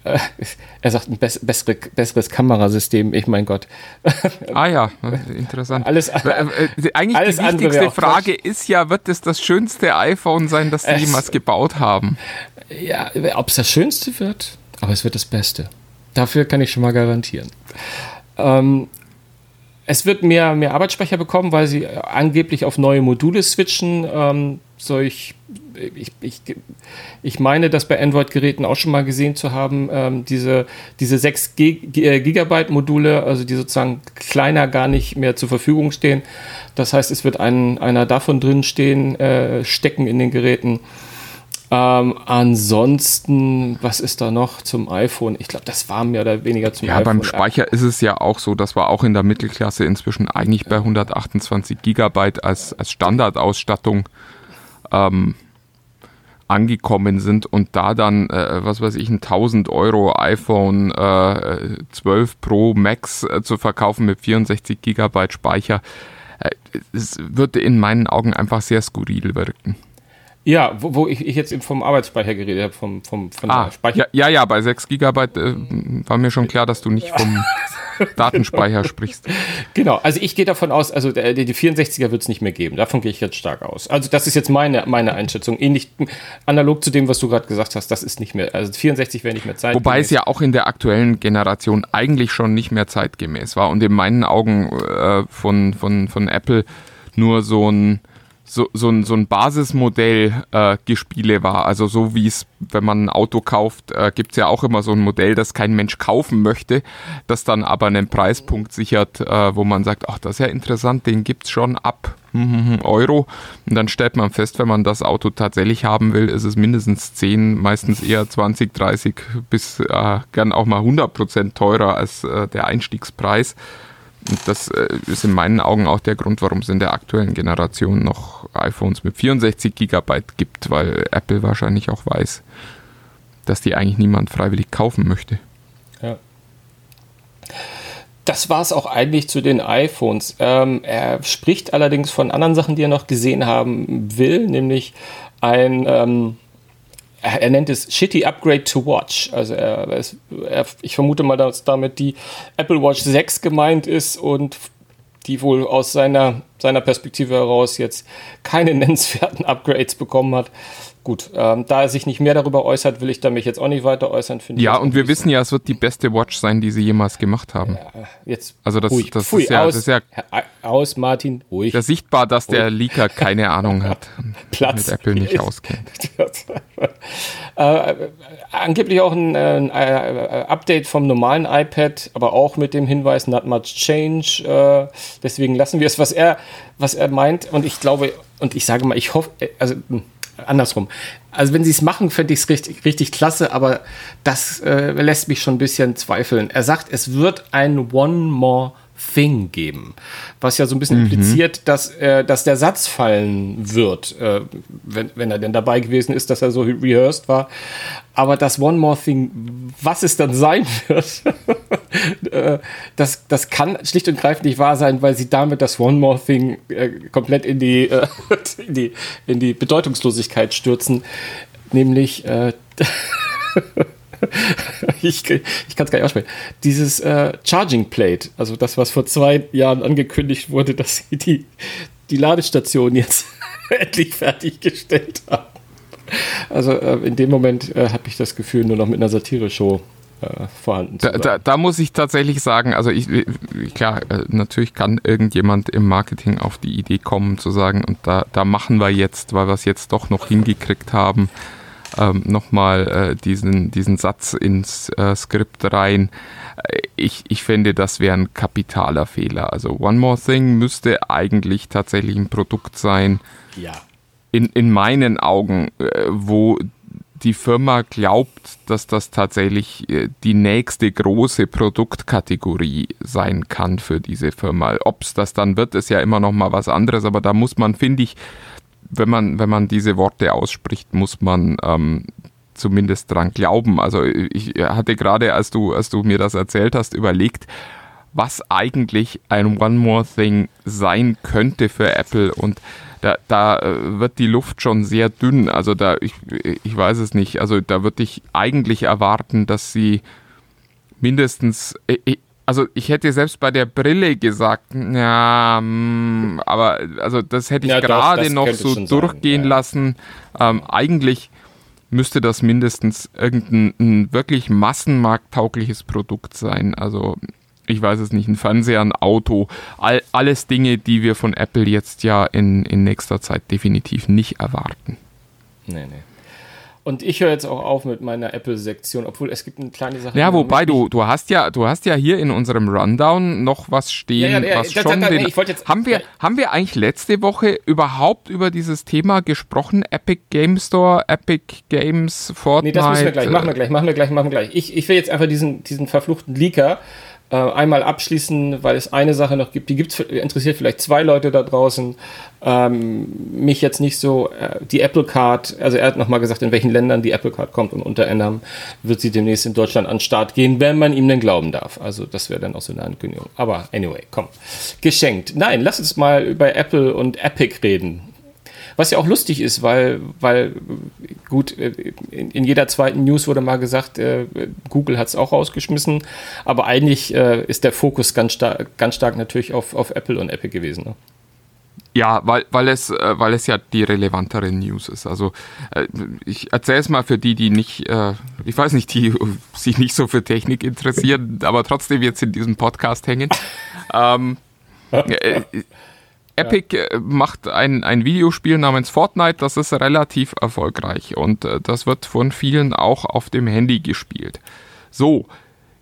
er sagt ein bessere, besseres Kamerasystem, ich mein Gott. *laughs* Ah ja, interessant. Alles, äh, äh, *laughs* eigentlich alles die wichtigste Frage Quatsch. ist ja, wird es das schönste iPhone sein, das sie es, jemals gebaut haben? Ja, ob es das schönste wird, aber es wird das Beste. Dafür kann ich schon mal garantieren. Ähm, es wird mehr, mehr Arbeitsspeicher bekommen, weil sie angeblich auf neue Module switchen. Ähm, solch, ich, ich, ich meine, das bei Android-Geräten auch schon mal gesehen zu haben, ähm, diese, diese 6 äh, Gigabyte Module, also die sozusagen kleiner gar nicht mehr zur Verfügung stehen. Das heißt, es wird ein, einer davon drin stehen, äh, stecken in den Geräten. Ähm, ansonsten, was ist da noch zum iPhone? Ich glaube, das war mehr oder weniger zum ja, iPhone. Ja, beim Speicher ist es ja auch so, dass wir auch in der Mittelklasse inzwischen eigentlich bei 128 Gigabyte als, als Standardausstattung ähm, angekommen sind und da dann, äh, was weiß ich, ein 1000 Euro iPhone äh, 12 Pro Max äh, zu verkaufen mit 64 Gigabyte Speicher, äh, es würde in meinen Augen einfach sehr skurril wirken. Ja, wo, wo ich, ich, jetzt vom Arbeitsspeicher geredet habe, vom, vom, von ah, Speicher. Ja, ja, ja, bei 6 GB äh, war mir schon klar, dass du nicht vom *laughs* Datenspeicher sprichst. Genau, also ich gehe davon aus, also die, die 64er wird es nicht mehr geben. Davon gehe ich jetzt stark aus. Also das ist jetzt meine, meine Einschätzung. Ähnlich analog zu dem, was du gerade gesagt hast, das ist nicht mehr, also 64 wäre nicht mehr Zeit. Wobei es ja auch in der aktuellen Generation eigentlich schon nicht mehr zeitgemäß war und in meinen Augen äh, von, von, von Apple nur so ein so, so, ein, so ein Basismodell äh, Gespiele war. Also so wie es, wenn man ein Auto kauft, äh, gibt es ja auch immer so ein Modell, das kein Mensch kaufen möchte, das dann aber einen Preispunkt sichert, äh, wo man sagt, ach, das ist ja interessant, den gibt es schon ab Euro. Und dann stellt man fest, wenn man das Auto tatsächlich haben will, ist es mindestens 10, meistens eher 20, 30 bis äh, gern auch mal 100 Prozent teurer als äh, der Einstiegspreis. Und das äh, ist in meinen Augen auch der Grund, warum es in der aktuellen Generation noch iPhones mit 64 GB gibt, weil Apple wahrscheinlich auch weiß, dass die eigentlich niemand freiwillig kaufen möchte. Ja. Das war es auch eigentlich zu den iPhones. Ähm, er spricht allerdings von anderen Sachen, die er noch gesehen haben will, nämlich ein ähm, er nennt es Shitty Upgrade to Watch. Also er, er, ich vermute mal, dass damit die Apple Watch 6 gemeint ist und die wohl aus seiner, seiner Perspektive heraus jetzt keine *laughs* nennenswerten Upgrades bekommen hat. Gut, ähm, da er sich nicht mehr darüber äußert, will ich da mich jetzt auch nicht weiter äußern. Ja, und wir wissen ja, es wird die beste Watch sein, die sie jemals gemacht haben. Ja, jetzt also das, ruhig, das, pfui, ist ja, aus, das ist ja aus, Martin, ruhig. Ja sichtbar, dass ruhig. der Leaker keine Ahnung hat, *laughs* Platz mit Apple nicht auskennt. *laughs* äh, angeblich auch ein, ein, ein, äh, Update vom normalen iPad, aber auch mit dem Hinweis not much change. Äh, deswegen lassen wir es, was er, was er meint. Und ich glaube, und ich sage mal, ich hoffe, äh, also hm, andersrum. Also wenn sie es machen, fände ich es richtig, richtig klasse, aber das äh, lässt mich schon ein bisschen zweifeln. Er sagt, es wird ein One More Thing geben. Was ja so ein bisschen mhm. impliziert, dass, äh, dass der Satz fallen wird, äh, wenn, wenn er denn dabei gewesen ist, dass er so rehearsed war. Aber das One More Thing, was es dann sein *laughs* wird, äh, das, das kann schlicht und greifend nicht wahr sein, weil sie damit das One More Thing äh, komplett in die, äh, *laughs* in, die, in die Bedeutungslosigkeit stürzen. Nämlich *laughs* *laughs* ich, ich kann es gar nicht aussprechen. Dieses äh, Charging Plate, also das, was vor zwei Jahren angekündigt wurde, dass sie die, die Ladestation jetzt *laughs* endlich fertiggestellt haben. Also äh, in dem Moment äh, habe ich das Gefühl, nur noch mit einer Satire-Show äh, vorhanden da, da, da, muss ich tatsächlich sagen, also ich, klar, äh, natürlich kann irgendjemand im Marketing auf die Idee kommen zu sagen, und da, da machen wir jetzt, weil wir es jetzt doch noch hingekriegt haben, ähm, nochmal äh, diesen, diesen Satz ins äh, Skript rein. Äh, ich, ich finde, das wäre ein kapitaler Fehler. Also One More Thing müsste eigentlich tatsächlich ein Produkt sein, ja. in, in meinen Augen, äh, wo die Firma glaubt, dass das tatsächlich äh, die nächste große Produktkategorie sein kann für diese Firma. Ob es das dann wird, ist ja immer noch mal was anderes, aber da muss man, finde ich, wenn man, wenn man diese Worte ausspricht, muss man ähm, zumindest dran glauben. Also ich hatte gerade, als du, als du mir das erzählt hast, überlegt, was eigentlich ein One More Thing sein könnte für Apple und da, da äh, wird die Luft schon sehr dünn. Also da, ich, ich weiß es nicht. Also da würde ich eigentlich erwarten, dass sie mindestens, also ich hätte selbst bei der Brille gesagt, ja, mm, aber also das hätte ich ja, gerade noch so durchgehen ja. lassen. Ähm, eigentlich müsste das mindestens irgendein wirklich massenmarkttaugliches Produkt sein. Also ich weiß es nicht, ein Fernseher, ein Auto, all, alles Dinge, die wir von Apple jetzt ja in, in nächster Zeit definitiv nicht erwarten. Nee, nee. Und ich höre jetzt auch auf mit meiner Apple-Sektion, obwohl es gibt eine kleine Sache. Ja, wobei du, du hast ja, du hast ja hier in unserem Rundown noch was stehen, ja, ja, was ja, schon da, da, den, jetzt, haben wir, haben wir eigentlich letzte Woche überhaupt über dieses Thema gesprochen? Epic Game Store, Epic Games, Fortnite? Nee, das müssen wir gleich, machen wir gleich, machen wir gleich, machen wir gleich. Ich, ich will jetzt einfach diesen, diesen verfluchten Leaker äh, einmal abschließen, weil es eine Sache noch gibt, die gibt's, interessiert vielleicht zwei Leute da draußen. Ähm, mich jetzt nicht so, äh, die Apple Card, also er hat nochmal gesagt, in welchen Ländern die Apple Card kommt und unter anderem wird sie demnächst in Deutschland an den Start gehen, wenn man ihm denn glauben darf. Also das wäre dann auch so eine Ankündigung. Aber anyway, komm. Geschenkt. Nein, lass uns mal über Apple und Epic reden. Was ja auch lustig ist, weil, weil gut, in, in jeder zweiten News wurde mal gesagt, äh, Google hat es auch rausgeschmissen, aber eigentlich äh, ist der Fokus ganz, star ganz stark natürlich auf, auf Apple und Apple gewesen. Ne? Ja, weil, weil, es, äh, weil es ja die relevantere News ist. Also äh, ich erzähle es mal für die, die nicht, äh, ich weiß nicht, die *laughs* sich nicht so für Technik interessieren, aber trotzdem jetzt in diesem Podcast hängen. ähm, *laughs* äh, Epic ja. macht ein, ein Videospiel namens Fortnite, das ist relativ erfolgreich und äh, das wird von vielen auch auf dem Handy gespielt. So,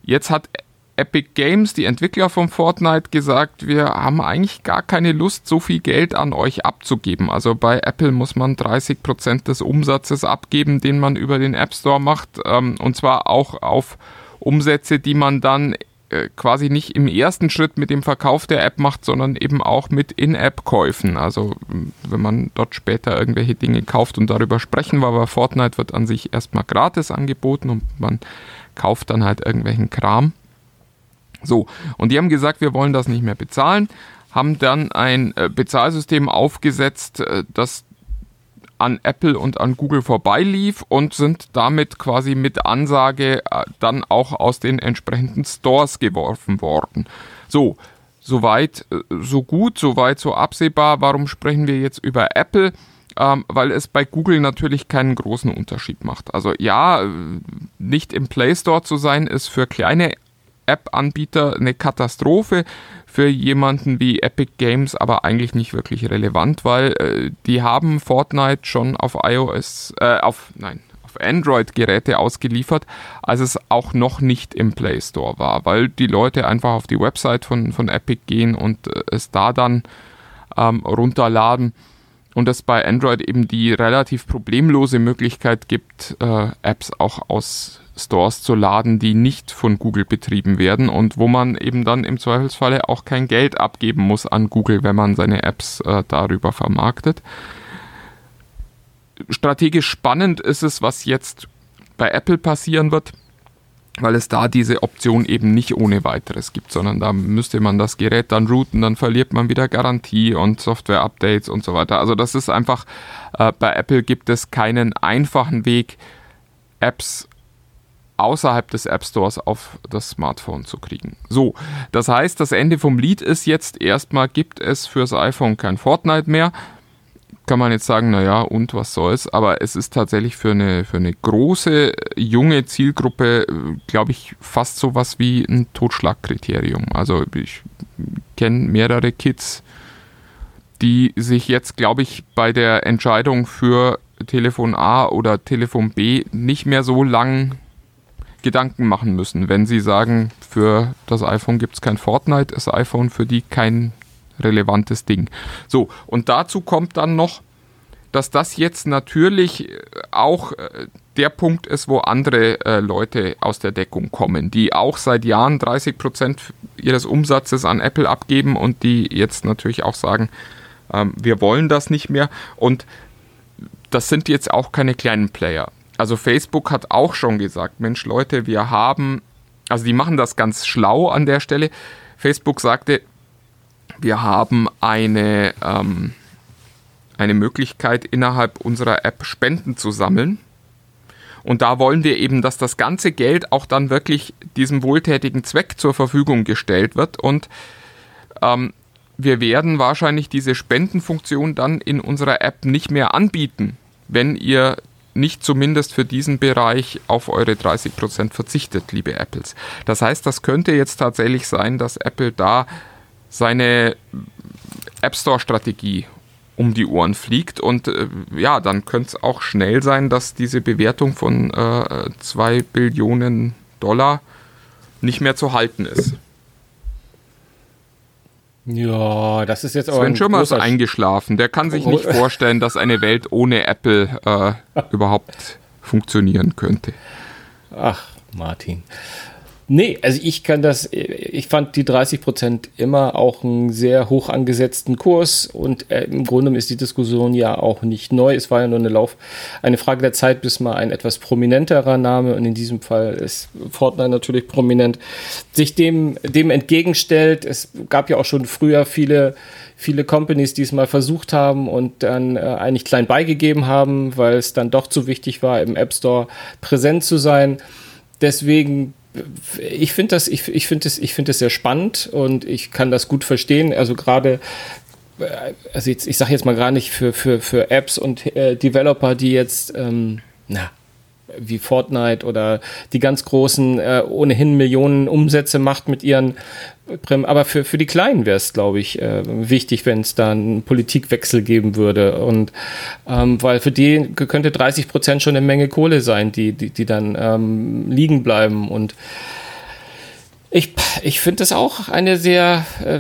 jetzt hat Epic Games, die Entwickler von Fortnite, gesagt, wir haben eigentlich gar keine Lust, so viel Geld an euch abzugeben. Also bei Apple muss man 30 Prozent des Umsatzes abgeben, den man über den App Store macht. Ähm, und zwar auch auf Umsätze, die man dann äh, quasi nicht im ersten Schritt mit dem Verkauf der App macht, sondern eben auch mit In-App-Käufen. Also wenn man dort später irgendwelche Dinge kauft und darüber sprechen wir, aber Fortnite wird an sich erstmal gratis angeboten und man kauft dann halt irgendwelchen Kram. So, und die haben gesagt, wir wollen das nicht mehr bezahlen, haben dann ein äh, Bezahlsystem aufgesetzt, äh, das an Apple und an Google vorbeilief und sind damit quasi mit Ansage äh, dann auch aus den entsprechenden Stores geworfen worden. So, soweit, so gut, soweit so absehbar. Warum sprechen wir jetzt über Apple? Ähm, weil es bei Google natürlich keinen großen Unterschied macht. Also ja, nicht im Play Store zu sein, ist für kleine App-Anbieter eine Katastrophe. Für jemanden wie Epic Games aber eigentlich nicht wirklich relevant, weil äh, die haben Fortnite schon auf iOS, äh, auf, nein, auf Android-Geräte ausgeliefert, als es auch noch nicht im Play Store war, weil die Leute einfach auf die Website von, von Epic gehen und äh, es da dann ähm, runterladen und es bei Android eben die relativ problemlose Möglichkeit gibt, äh, Apps auch aus Stores zu laden, die nicht von Google betrieben werden und wo man eben dann im Zweifelsfalle auch kein Geld abgeben muss an Google, wenn man seine Apps äh, darüber vermarktet. Strategisch spannend ist es, was jetzt bei Apple passieren wird, weil es da diese Option eben nicht ohne weiteres gibt, sondern da müsste man das Gerät dann routen, dann verliert man wieder Garantie und Software-Updates und so weiter. Also das ist einfach, äh, bei Apple gibt es keinen einfachen Weg, Apps außerhalb des App Stores auf das Smartphone zu kriegen. So, das heißt, das Ende vom Lied ist jetzt erstmal gibt es fürs iPhone kein Fortnite mehr. Kann man jetzt sagen, naja, und was soll's, aber es ist tatsächlich für eine, für eine große, junge Zielgruppe, glaube ich, fast so was wie ein Totschlagkriterium. Also ich kenne mehrere Kids, die sich jetzt, glaube ich, bei der Entscheidung für Telefon A oder Telefon B nicht mehr so lang Gedanken machen müssen. Wenn sie sagen, für das iPhone gibt es kein Fortnite, ist iPhone für die kein relevantes Ding. So, und dazu kommt dann noch, dass das jetzt natürlich auch äh, der Punkt ist, wo andere äh, Leute aus der Deckung kommen, die auch seit Jahren 30 Prozent ihres Umsatzes an Apple abgeben und die jetzt natürlich auch sagen, ähm, wir wollen das nicht mehr. Und das sind jetzt auch keine kleinen Player also Facebook hat auch schon gesagt, Mensch Leute, wir haben, also die machen das ganz schlau an der Stelle. Facebook sagte, wir haben eine, ähm, eine Möglichkeit innerhalb unserer App Spenden zu sammeln. Und da wollen wir eben, dass das ganze Geld auch dann wirklich diesem wohltätigen Zweck zur Verfügung gestellt wird. Und ähm, wir werden wahrscheinlich diese Spendenfunktion dann in unserer App nicht mehr anbieten, wenn ihr nicht zumindest für diesen Bereich auf eure 30% verzichtet, liebe Apples. Das heißt, das könnte jetzt tatsächlich sein, dass Apple da seine App Store-Strategie um die Ohren fliegt. Und äh, ja, dann könnte es auch schnell sein, dass diese Bewertung von 2 äh, Billionen Dollar nicht mehr zu halten ist. Ja, das ist jetzt aber. Sven Schirmer ist eingeschlafen. Der kann sich nicht oh. *laughs* vorstellen, dass eine Welt ohne Apple äh, überhaupt funktionieren könnte. Ach, Martin. Nee, also ich kann das, ich fand die 30 Prozent immer auch einen sehr hoch angesetzten Kurs und äh, im Grunde ist die Diskussion ja auch nicht neu. Es war ja nur eine Lauf, eine Frage der Zeit, bis mal ein etwas prominenterer Name und in diesem Fall ist Fortnite natürlich prominent, sich dem, dem entgegenstellt. Es gab ja auch schon früher viele, viele Companies, die es mal versucht haben und dann äh, eigentlich klein beigegeben haben, weil es dann doch zu wichtig war, im App Store präsent zu sein. Deswegen ich finde das, ich, ich finde es, ich finde es sehr spannend und ich kann das gut verstehen. Also gerade, äh, also jetzt, ich sage jetzt mal gar nicht für, für, für Apps und äh, Developer, die jetzt, ähm, na, wie Fortnite oder die ganz großen äh, ohnehin Millionen Umsätze macht mit ihren aber für, für die Kleinen wäre es, glaube ich, äh, wichtig, wenn es da einen Politikwechsel geben würde. Und ähm, weil für die könnte 30 Prozent schon eine Menge Kohle sein, die, die, die dann ähm, liegen bleiben. Und ich, ich finde das auch eine sehr äh,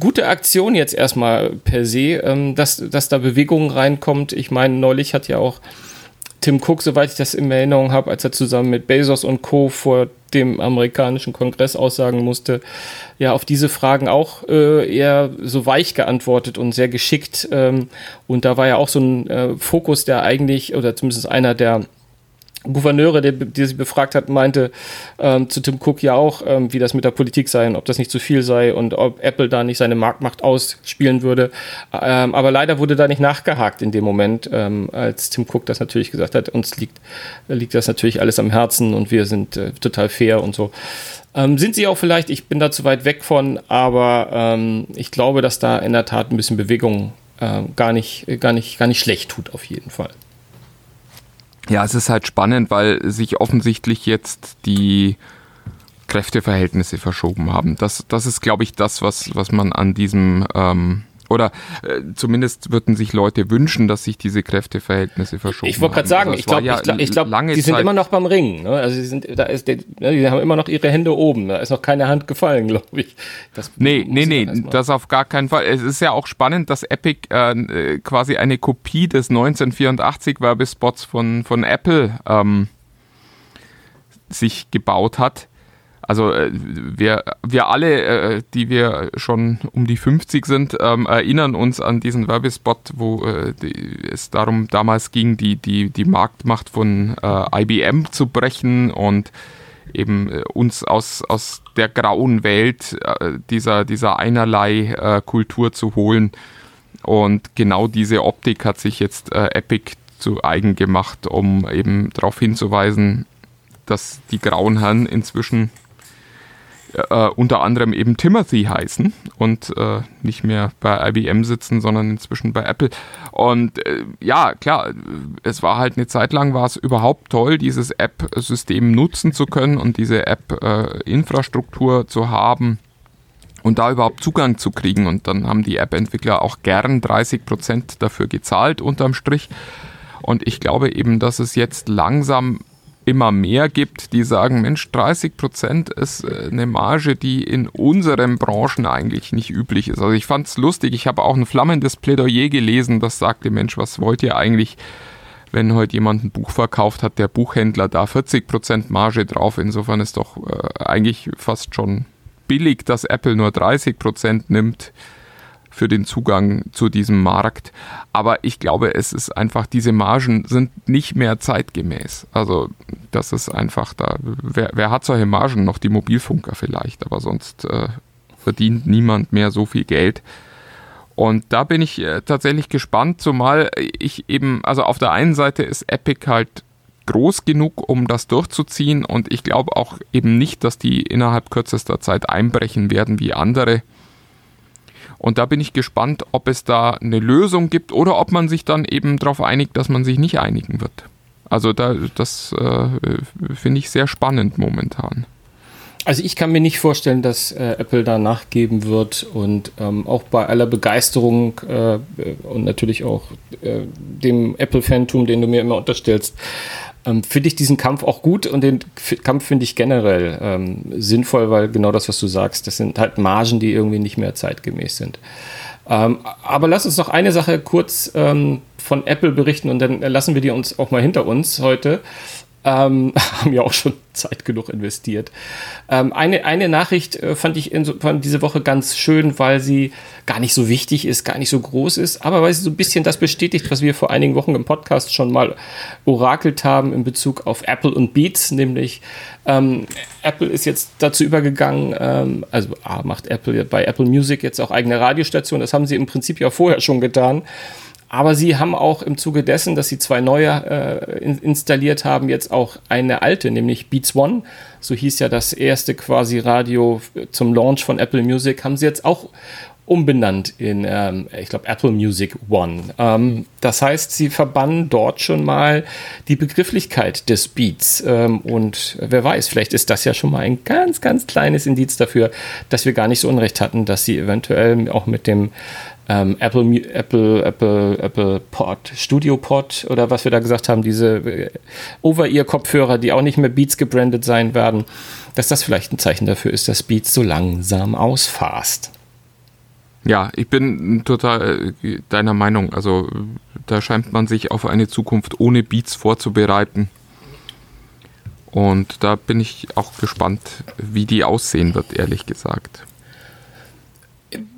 gute Aktion jetzt erstmal per se, ähm, dass, dass da Bewegung reinkommt. Ich meine, neulich hat ja auch Tim Cook, soweit ich das in Erinnerung habe, als er zusammen mit Bezos und Co. vor dem amerikanischen Kongress aussagen musste, ja auf diese Fragen auch äh, eher so weich geantwortet und sehr geschickt. Ähm, und da war ja auch so ein äh, Fokus, der eigentlich, oder zumindest einer der Gouverneure, der, der sie befragt hat, meinte ähm, zu Tim Cook ja auch, ähm, wie das mit der Politik sei und ob das nicht zu viel sei und ob Apple da nicht seine Marktmacht ausspielen würde. Ähm, aber leider wurde da nicht nachgehakt in dem Moment, ähm, als Tim Cook das natürlich gesagt hat, uns liegt, liegt das natürlich alles am Herzen und wir sind äh, total fair und so. Ähm, sind sie auch vielleicht, ich bin da zu weit weg von, aber ähm, ich glaube, dass da in der Tat ein bisschen Bewegung äh, gar, nicht, gar, nicht, gar nicht schlecht tut, auf jeden Fall. Ja, es ist halt spannend, weil sich offensichtlich jetzt die Kräfteverhältnisse verschoben haben. Das, das ist, glaube ich, das, was, was man an diesem ähm, oder äh, zumindest würden sich Leute wünschen, dass sich diese Kräfteverhältnisse verschoben Ich wollte gerade sagen, also ich glaube, ja ich glaube, glaub, die sind Zeit immer noch beim Ringen. Ne? Also sie sind, da ist, der, ne, die haben immer noch ihre Hände oben. Da ist noch keine Hand gefallen, *laughs* glaube ich. Das nee, nee, nee, das auf gar keinen Fall. Es ist ja auch spannend, dass Epic äh, quasi eine Kopie des 1984 Werbespots von, von Apple ähm, sich gebaut hat also äh, wir, wir alle, äh, die wir schon um die 50 sind, ähm, erinnern uns an diesen Werbespot, wo äh, die, es darum damals ging, die, die, die Marktmacht von äh, IBM zu brechen und eben äh, uns aus, aus der grauen Welt äh, dieser, dieser einerlei Kultur zu holen. Und genau diese Optik hat sich jetzt Epic zu eigen gemacht, um eben darauf hinzuweisen, dass die grauen Herren inzwischen äh, unter anderem eben Timothy heißen und äh, nicht mehr bei IBM sitzen, sondern inzwischen bei Apple. Und äh, ja, klar, es war halt eine Zeit lang, war es überhaupt toll, dieses App-System nutzen zu können und diese App-Infrastruktur zu haben und da überhaupt Zugang zu kriegen. Und dann haben die App-Entwickler auch gern 30 Prozent dafür gezahlt unterm Strich. Und ich glaube eben, dass es jetzt langsam immer mehr gibt, die sagen, Mensch, 30 Prozent ist äh, eine Marge, die in unseren Branchen eigentlich nicht üblich ist. Also ich fand es lustig, ich habe auch ein flammendes Plädoyer gelesen, das sagte, Mensch, was wollt ihr eigentlich, wenn heute jemand ein Buch verkauft hat, der Buchhändler da 40 Prozent Marge drauf. Insofern ist doch äh, eigentlich fast schon billig, dass Apple nur 30 Prozent nimmt für den Zugang zu diesem Markt. Aber ich glaube, es ist einfach, diese Margen sind nicht mehr zeitgemäß. Also das ist einfach da. Wer, wer hat solche Margen noch? Die Mobilfunker vielleicht, aber sonst äh, verdient niemand mehr so viel Geld. Und da bin ich äh, tatsächlich gespannt, zumal ich eben, also auf der einen Seite ist Epic halt groß genug, um das durchzuziehen und ich glaube auch eben nicht, dass die innerhalb kürzester Zeit einbrechen werden wie andere. Und da bin ich gespannt, ob es da eine Lösung gibt oder ob man sich dann eben darauf einigt, dass man sich nicht einigen wird. Also da, das äh, finde ich sehr spannend momentan. Also ich kann mir nicht vorstellen, dass äh, Apple da nachgeben wird und ähm, auch bei aller Begeisterung äh, und natürlich auch äh, dem Apple-Fantum, den du mir immer unterstellst, ähm, finde ich diesen Kampf auch gut und den Kampf finde ich generell ähm, sinnvoll, weil genau das, was du sagst, das sind halt Margen, die irgendwie nicht mehr zeitgemäß sind. Ähm, aber lass uns noch eine Sache kurz ähm, von Apple berichten und dann lassen wir die uns auch mal hinter uns heute. Ähm, *laughs* haben ja auch schon Zeit genug investiert. Ähm, eine, eine Nachricht äh, fand ich in, fand diese Woche ganz schön, weil sie gar nicht so wichtig ist, gar nicht so groß ist, aber weil sie so ein bisschen das bestätigt, was wir vor einigen Wochen im Podcast schon mal orakelt haben in Bezug auf Apple und Beats, nämlich ähm, Apple ist jetzt dazu übergegangen, ähm, also ah, macht Apple bei Apple Music jetzt auch eigene Radiostationen, das haben sie im Prinzip ja vorher schon getan. Aber sie haben auch im Zuge dessen, dass sie zwei neue äh, in, installiert haben, jetzt auch eine alte, nämlich Beats One. So hieß ja das erste quasi Radio zum Launch von Apple Music, haben sie jetzt auch umbenannt in, ähm, ich glaube, Apple Music One. Ähm, das heißt, sie verbannen dort schon mal die Begrifflichkeit des Beats. Ähm, und wer weiß, vielleicht ist das ja schon mal ein ganz, ganz kleines Indiz dafür, dass wir gar nicht so Unrecht hatten, dass sie eventuell auch mit dem ähm, Apple, Apple, Apple, Apple Pod, Studio Pod oder was wir da gesagt haben, diese äh, Over-Ear-Kopfhörer, die auch nicht mehr Beats gebrandet sein werden, dass das vielleicht ein Zeichen dafür ist, dass Beats so langsam ausfasst. Ja, ich bin total äh, deiner Meinung. Also da scheint man sich auf eine Zukunft ohne Beats vorzubereiten. Und da bin ich auch gespannt, wie die aussehen wird, ehrlich gesagt.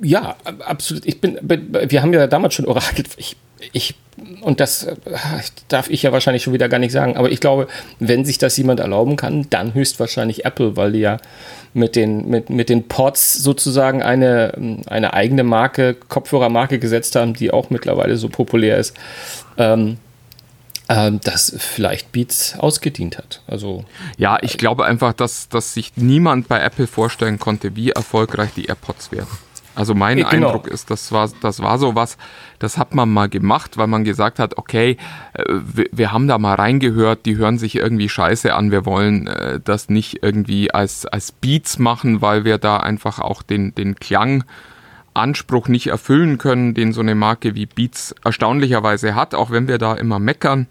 Ja, absolut. Ich bin, wir haben ja damals schon orakelt. Ich, ich, und das äh, darf ich ja wahrscheinlich schon wieder gar nicht sagen, aber ich glaube, wenn sich das jemand erlauben kann, dann höchstwahrscheinlich Apple, weil die ja mit den, mit, mit den Pods sozusagen eine, eine eigene Marke, Kopfhörermarke gesetzt haben, die auch mittlerweile so populär ist. Ähm, ähm, das vielleicht Beats ausgedient hat. Also ja, ich glaube einfach, dass, dass sich niemand bei Apple vorstellen konnte, wie erfolgreich die AirPods werden. Also mein genau. Eindruck ist, das war, das war so was, das hat man mal gemacht, weil man gesagt hat, okay, äh, wir, wir haben da mal reingehört, die hören sich irgendwie scheiße an, wir wollen äh, das nicht irgendwie als, als Beats machen, weil wir da einfach auch den, den Klanganspruch nicht erfüllen können, den so eine Marke wie Beats erstaunlicherweise hat, auch wenn wir da immer meckern.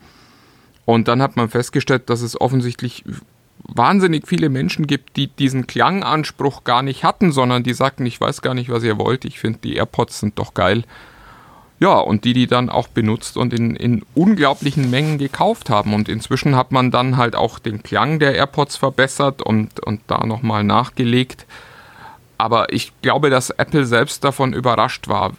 Und dann hat man festgestellt, dass es offensichtlich wahnsinnig viele Menschen gibt, die diesen Klanganspruch gar nicht hatten, sondern die sagten, ich weiß gar nicht, was ihr wollt, ich finde die AirPods sind doch geil. Ja, und die, die dann auch benutzt und in, in unglaublichen Mengen gekauft haben. Und inzwischen hat man dann halt auch den Klang der AirPods verbessert und, und da nochmal nachgelegt. Aber ich glaube, dass Apple selbst davon überrascht war,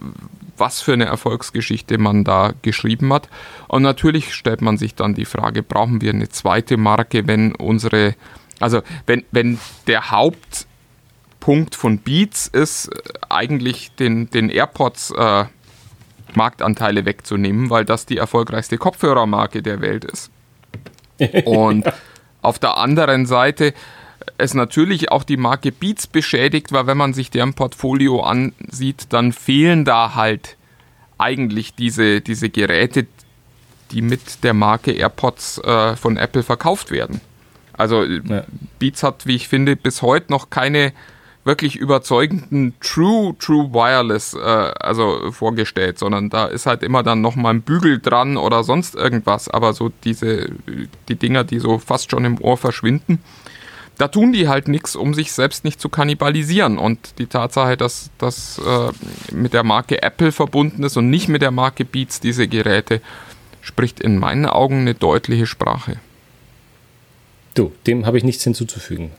was für eine Erfolgsgeschichte man da geschrieben hat. Und natürlich stellt man sich dann die Frage, brauchen wir eine zweite Marke, wenn unsere, also wenn, wenn der Hauptpunkt von Beats ist, eigentlich den, den AirPods äh, Marktanteile wegzunehmen, weil das die erfolgreichste Kopfhörermarke der Welt ist. *laughs* Und auf der anderen Seite es natürlich auch die Marke Beats beschädigt, weil wenn man sich deren Portfolio ansieht, dann fehlen da halt eigentlich diese, diese Geräte, die mit der Marke AirPods äh, von Apple verkauft werden. Also ja. Beats hat, wie ich finde, bis heute noch keine wirklich überzeugenden True True Wireless äh, also vorgestellt, sondern da ist halt immer dann noch mal ein Bügel dran oder sonst irgendwas, aber so diese die Dinger, die so fast schon im Ohr verschwinden, da tun die halt nichts, um sich selbst nicht zu kannibalisieren. Und die Tatsache, dass das äh, mit der Marke Apple verbunden ist und nicht mit der Marke Beats, diese Geräte, spricht in meinen Augen eine deutliche Sprache. Du, dem habe ich nichts hinzuzufügen.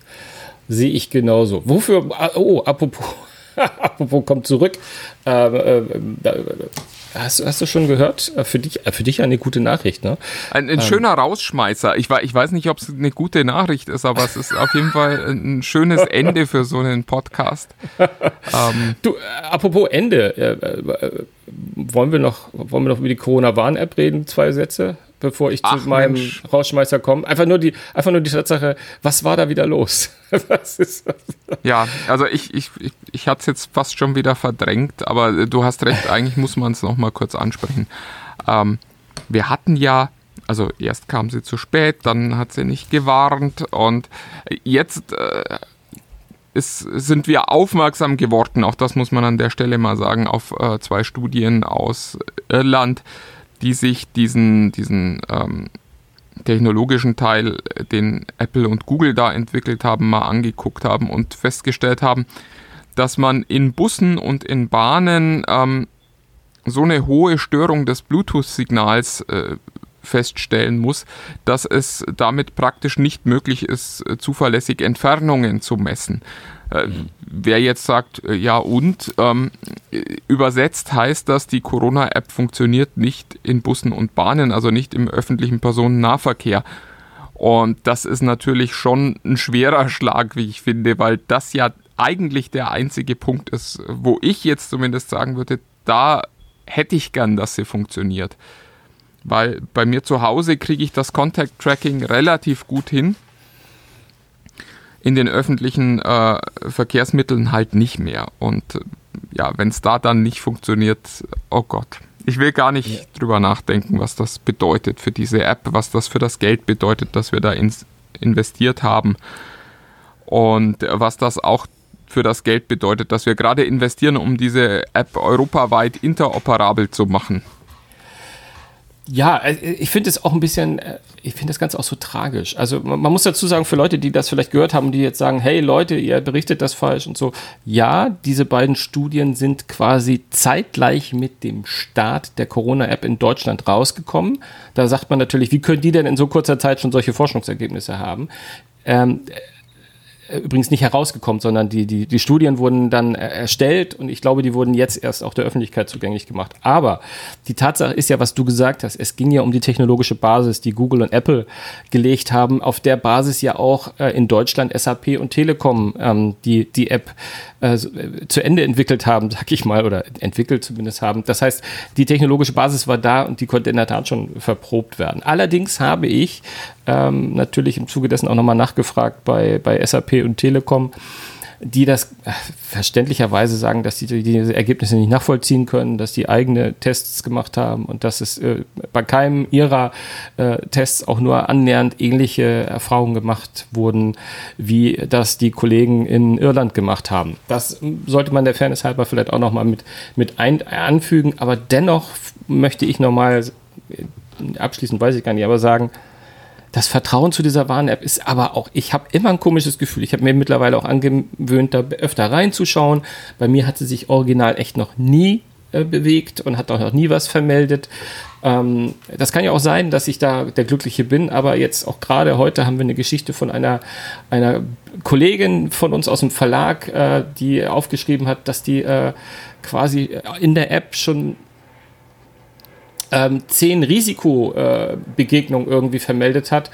Sehe ich genauso. Wofür, oh, apropos, *laughs* apropos kommt zurück. Äh, äh, Hast, hast du schon gehört? Äh, für dich, äh, für dich eine gute Nachricht, ne? Ein, ein ähm. schöner Rausschmeißer. Ich, ich weiß nicht, ob es eine gute Nachricht ist, aber es ist auf jeden Fall ein schönes *laughs* Ende für so einen Podcast. ähm. Du, äh, apropos Ende, äh, äh, wollen wir noch, wollen wir noch über die Corona-Warn-App reden? Zwei Sätze? Bevor ich Ach, zu meinem Mensch. Rausschmeißer komme. Einfach nur die, einfach nur die Tatsache, was war da wieder los? *laughs* was ist, Ja, also ich, ich, ich, ich hatte es jetzt fast schon wieder verdrängt, aber du hast recht, *laughs* eigentlich muss man es nochmal kurz ansprechen. Ähm, wir hatten ja, also erst kam sie zu spät, dann hat sie nicht gewarnt und jetzt äh, ist, sind wir aufmerksam geworden, auch das muss man an der Stelle mal sagen, auf äh, zwei Studien aus Irland, die sich diesen, diesen ähm, technologischen Teil, den Apple und Google da entwickelt haben, mal angeguckt haben und festgestellt haben, dass man in Bussen und in Bahnen ähm, so eine hohe Störung des Bluetooth-Signals äh, feststellen muss, dass es damit praktisch nicht möglich ist, zuverlässig Entfernungen zu messen. Äh, wer jetzt sagt, äh, ja und, ähm, übersetzt heißt das, die Corona-App funktioniert nicht in Bussen und Bahnen, also nicht im öffentlichen Personennahverkehr. Und das ist natürlich schon ein schwerer Schlag, wie ich finde, weil das ja eigentlich der einzige Punkt ist, wo ich jetzt zumindest sagen würde, da hätte ich gern, dass sie funktioniert. Weil bei mir zu Hause kriege ich das Contact Tracking relativ gut hin. In den öffentlichen äh, Verkehrsmitteln halt nicht mehr. Und äh, ja, wenn es da dann nicht funktioniert, oh Gott. Ich will gar nicht ja. drüber nachdenken, was das bedeutet für diese App, was das für das Geld bedeutet, das wir da ins, investiert haben. Und was das auch für das Geld bedeutet, das wir gerade investieren, um diese App europaweit interoperabel zu machen. Ja, äh, ich finde es auch ein bisschen, äh, ich finde das Ganze auch so tragisch. Also man muss dazu sagen, für Leute, die das vielleicht gehört haben, die jetzt sagen, hey Leute, ihr berichtet das falsch und so. Ja, diese beiden Studien sind quasi zeitgleich mit dem Start der Corona-App in Deutschland rausgekommen. Da sagt man natürlich, wie können die denn in so kurzer Zeit schon solche Forschungsergebnisse haben? Ähm, äh, übrigens nicht herausgekommen, sondern die, die, die Studien wurden dann äh, erstellt und ich glaube, die wurden jetzt erst auch der Öffentlichkeit zugänglich gemacht. Aber die Tatsache ist ja, was du gesagt hast, es ging ja um die technologische Basis, die Google und Apple gelegt haben, auf der Basis ja auch äh, in Deutschland SAP und Telekom ähm, die, die App äh, äh, zu Ende entwickelt haben, sag ich mal, oder entwickelt zumindest haben. Das heißt, die technologische Basis war da und die konnte in der Tat schon verprobt werden. Allerdings habe ich ähm, natürlich im Zuge dessen auch nochmal nachgefragt bei, bei SAP und Telekom die das äh, verständlicherweise sagen, dass die diese Ergebnisse nicht nachvollziehen können, dass die eigene Tests gemacht haben und dass es äh, bei keinem ihrer äh, Tests auch nur annähernd ähnliche Erfahrungen gemacht wurden, wie das die Kollegen in Irland gemacht haben. Das sollte man der Fairness halber vielleicht auch nochmal mit, mit ein, anfügen, aber dennoch möchte ich nochmal, abschließend weiß ich gar nicht, aber sagen, das Vertrauen zu dieser Warn-App ist aber auch, ich habe immer ein komisches Gefühl. Ich habe mir mittlerweile auch angewöhnt, da öfter reinzuschauen. Bei mir hat sie sich original echt noch nie äh, bewegt und hat auch noch nie was vermeldet. Ähm, das kann ja auch sein, dass ich da der Glückliche bin, aber jetzt auch gerade heute haben wir eine Geschichte von einer, einer Kollegin von uns aus dem Verlag, äh, die aufgeschrieben hat, dass die äh, quasi in der App schon ähm, zehn Risikobegegnungen äh, irgendwie vermeldet hat,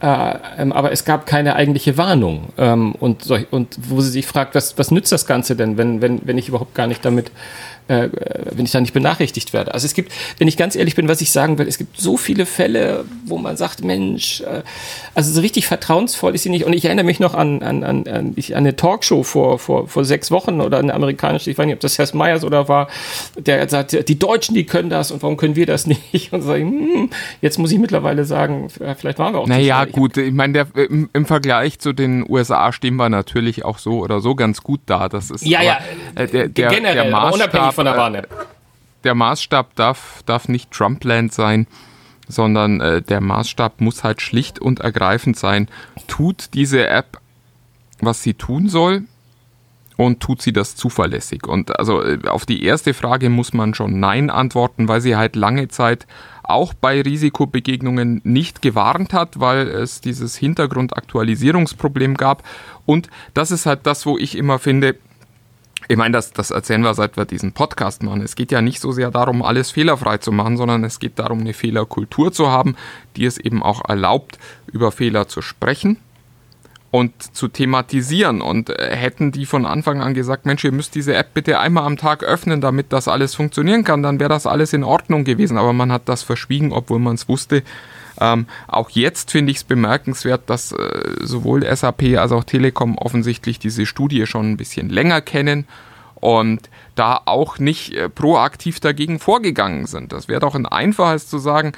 äh, ähm, aber es gab keine eigentliche Warnung. Ähm, und, so, und wo sie sich fragt, was, was nützt das Ganze denn, wenn, wenn, wenn ich überhaupt gar nicht damit äh, wenn ich da nicht benachrichtigt werde. Also es gibt, wenn ich ganz ehrlich bin, was ich sagen will, es gibt so viele Fälle, wo man sagt, Mensch, äh, also so richtig vertrauensvoll ist sie nicht. Und ich erinnere mich noch an, an, an, an, ich, an eine Talkshow vor, vor, vor sechs Wochen oder eine amerikanische, ich weiß nicht, ob das Herr Meyers oder war, der sagt, die Deutschen, die können das und warum können wir das *laughs* nicht? Und so, hm, jetzt muss ich mittlerweile sagen, vielleicht waren wir auch Naja, gut, ich meine, im, im, Vergleich zu den USA stehen wir natürlich auch so oder so ganz gut da. Das ist ja, aber, ja, äh, der, der, generell, der Maßstab, von der Warn-App. Der Maßstab darf, darf nicht Trumpland sein, sondern äh, der Maßstab muss halt schlicht und ergreifend sein. Tut diese App, was sie tun soll? Und tut sie das zuverlässig? Und also äh, auf die erste Frage muss man schon Nein antworten, weil sie halt lange Zeit auch bei Risikobegegnungen nicht gewarnt hat, weil es dieses Hintergrundaktualisierungsproblem gab. Und das ist halt das, wo ich immer finde, ich meine, das, das erzählen wir, seit wir diesen Podcast machen. Es geht ja nicht so sehr darum, alles fehlerfrei zu machen, sondern es geht darum, eine Fehlerkultur zu haben, die es eben auch erlaubt, über Fehler zu sprechen und zu thematisieren. Und äh, hätten die von Anfang an gesagt, Mensch, ihr müsst diese App bitte einmal am Tag öffnen, damit das alles funktionieren kann, dann wäre das alles in Ordnung gewesen. Aber man hat das verschwiegen, obwohl man es wusste. Ähm, auch jetzt finde ich es bemerkenswert, dass äh, sowohl SAP als auch Telekom offensichtlich diese Studie schon ein bisschen länger kennen und da auch nicht äh, proaktiv dagegen vorgegangen sind. Das wäre doch ein einfaches zu sagen,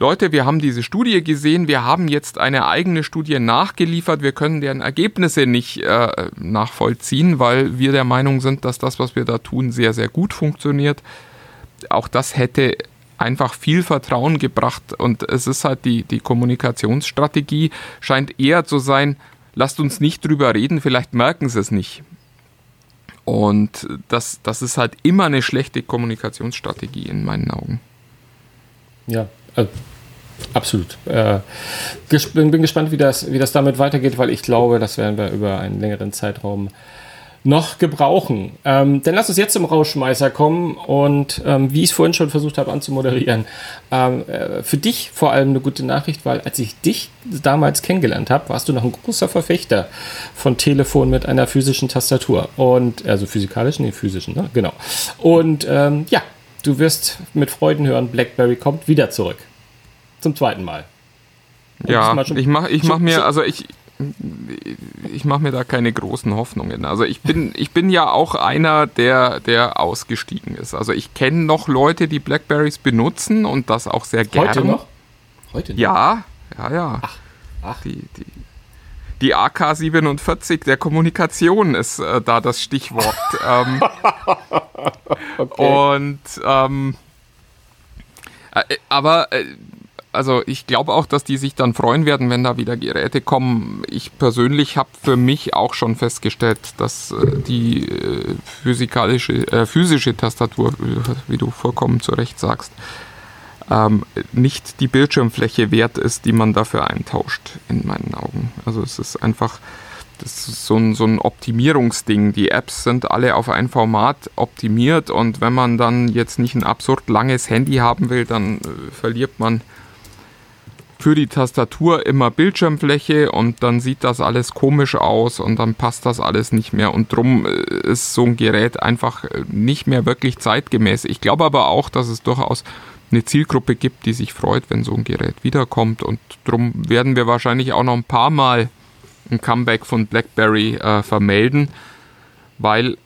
Leute, wir haben diese Studie gesehen, wir haben jetzt eine eigene Studie nachgeliefert, wir können deren Ergebnisse nicht äh, nachvollziehen, weil wir der Meinung sind, dass das, was wir da tun, sehr, sehr gut funktioniert. Auch das hätte einfach viel Vertrauen gebracht und es ist halt die, die Kommunikationsstrategie scheint eher zu sein, lasst uns nicht drüber reden, vielleicht merken sie es nicht. Und das, das ist halt immer eine schlechte Kommunikationsstrategie in meinen Augen. Ja, also Absolut. Äh, bin gespannt, wie das, wie das damit weitergeht, weil ich glaube, das werden wir über einen längeren Zeitraum noch gebrauchen. Ähm, dann lass uns jetzt zum Rauschmeißer kommen und ähm, wie ich es vorhin schon versucht habe anzumoderieren, ähm, äh, für dich vor allem eine gute Nachricht, weil als ich dich damals kennengelernt habe, warst du noch ein großer Verfechter von Telefon mit einer physischen Tastatur und also physikalischen, nee, physischen, ne? genau. Und ähm, ja, du wirst mit Freuden hören, BlackBerry kommt wieder zurück. Zum zweiten Mal. Und ja, ich mache ich mach mir, also ich, ich mache mir da keine großen Hoffnungen. Also ich bin, ich bin ja auch einer, der, der ausgestiegen ist. Also ich kenne noch Leute, die Blackberries benutzen und das auch sehr gerne. Heute noch? Heute noch? Ja, ja, ja. Ach, ach. Die, die, die AK-47 der Kommunikation ist äh, da das Stichwort. *laughs* ähm, okay. Und ähm, äh, aber äh, also ich glaube auch, dass die sich dann freuen werden, wenn da wieder Geräte kommen. Ich persönlich habe für mich auch schon festgestellt, dass äh, die äh, physikalische, äh, physische Tastatur, wie du vollkommen zu Recht sagst, ähm, nicht die Bildschirmfläche wert ist, die man dafür eintauscht, in meinen Augen. Also es ist einfach, das ist so ein, so ein Optimierungsding. Die Apps sind alle auf ein Format optimiert und wenn man dann jetzt nicht ein absurd langes Handy haben will, dann äh, verliert man für die Tastatur immer Bildschirmfläche und dann sieht das alles komisch aus und dann passt das alles nicht mehr und drum äh, ist so ein Gerät einfach äh, nicht mehr wirklich zeitgemäß. Ich glaube aber auch, dass es durchaus eine Zielgruppe gibt, die sich freut, wenn so ein Gerät wiederkommt und drum werden wir wahrscheinlich auch noch ein paar Mal ein Comeback von BlackBerry äh, vermelden, weil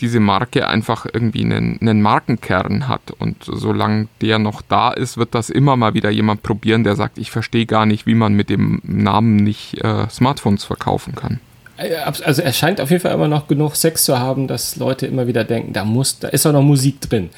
diese Marke einfach irgendwie einen, einen Markenkern hat. Und solange der noch da ist, wird das immer mal wieder jemand probieren, der sagt, ich verstehe gar nicht, wie man mit dem Namen nicht äh, Smartphones verkaufen kann. Äh, also er scheint auf jeden Fall immer noch genug Sex zu haben, dass Leute immer wieder denken, da muss, da ist auch noch Musik drin.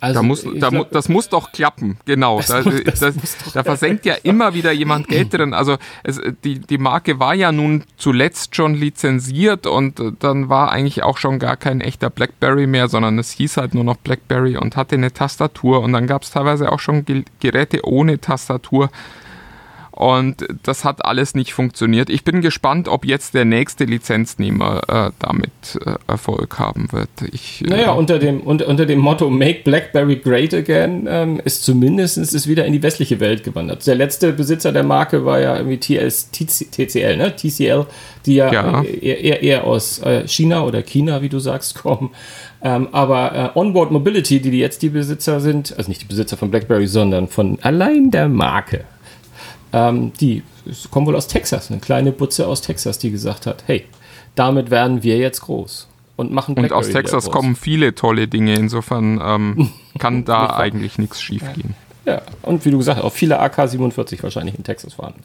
Also, da muss, da, glaub, das muss doch klappen, genau. Das da, muss, das das, da versenkt ja immer wieder jemand Geld drin. Also es, die, die Marke war ja nun zuletzt schon lizenziert und dann war eigentlich auch schon gar kein echter BlackBerry mehr, sondern es hieß halt nur noch BlackBerry und hatte eine Tastatur und dann gab es teilweise auch schon Geräte ohne Tastatur. Und das hat alles nicht funktioniert. Ich bin gespannt, ob jetzt der nächste Lizenznehmer äh, damit äh, Erfolg haben wird. Ich, äh, naja, unter dem, unter, unter dem Motto Make BlackBerry Great Again ähm, ist zumindest ist wieder in die westliche Welt gewandert. Der letzte Besitzer der Marke war ja irgendwie TLS, TCL, ne? TCL, die ja, ja. Eher, eher, eher, aus äh, China oder China, wie du sagst, *laughs* kommen. Ähm, aber äh, Onboard Mobility, die, die jetzt die Besitzer sind, also nicht die Besitzer von BlackBerry, sondern von allein der Marke, ähm, die kommen wohl aus Texas, eine kleine Butze aus Texas, die gesagt hat, hey, damit werden wir jetzt groß und machen Blackberry Und aus Texas kommen viele tolle Dinge, insofern ähm, *laughs* kann da eigentlich nichts schiefgehen. Ja, und wie du gesagt hast, auch viele AK-47 wahrscheinlich in Texas vorhanden.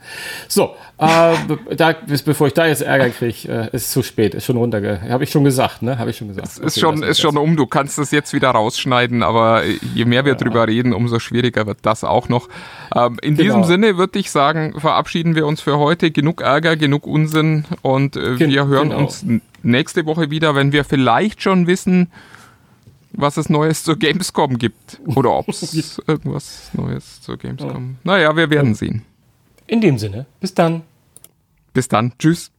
So, äh, da, bis, bevor ich da jetzt Ärger kriege, äh, ist zu spät, ist schon runterge... Habe ich schon gesagt, ne? Habe ich schon gesagt. Es ist, okay, schon, ist schon um, du kannst das jetzt wieder rausschneiden, aber je mehr wir ja. drüber reden, umso schwieriger wird das auch noch. Ähm, in genau. diesem Sinne würde ich sagen, verabschieden wir uns für heute. Genug Ärger, genug Unsinn und äh, Gen wir hören genau. uns nächste Woche wieder, wenn wir vielleicht schon wissen, was es Neues zur Gamescom gibt. Oder ob es *laughs* irgendwas Neues zur Gamescom. Ja. Naja, wir werden sehen. In dem Sinne, bis dann. Bis dann. Tschüss.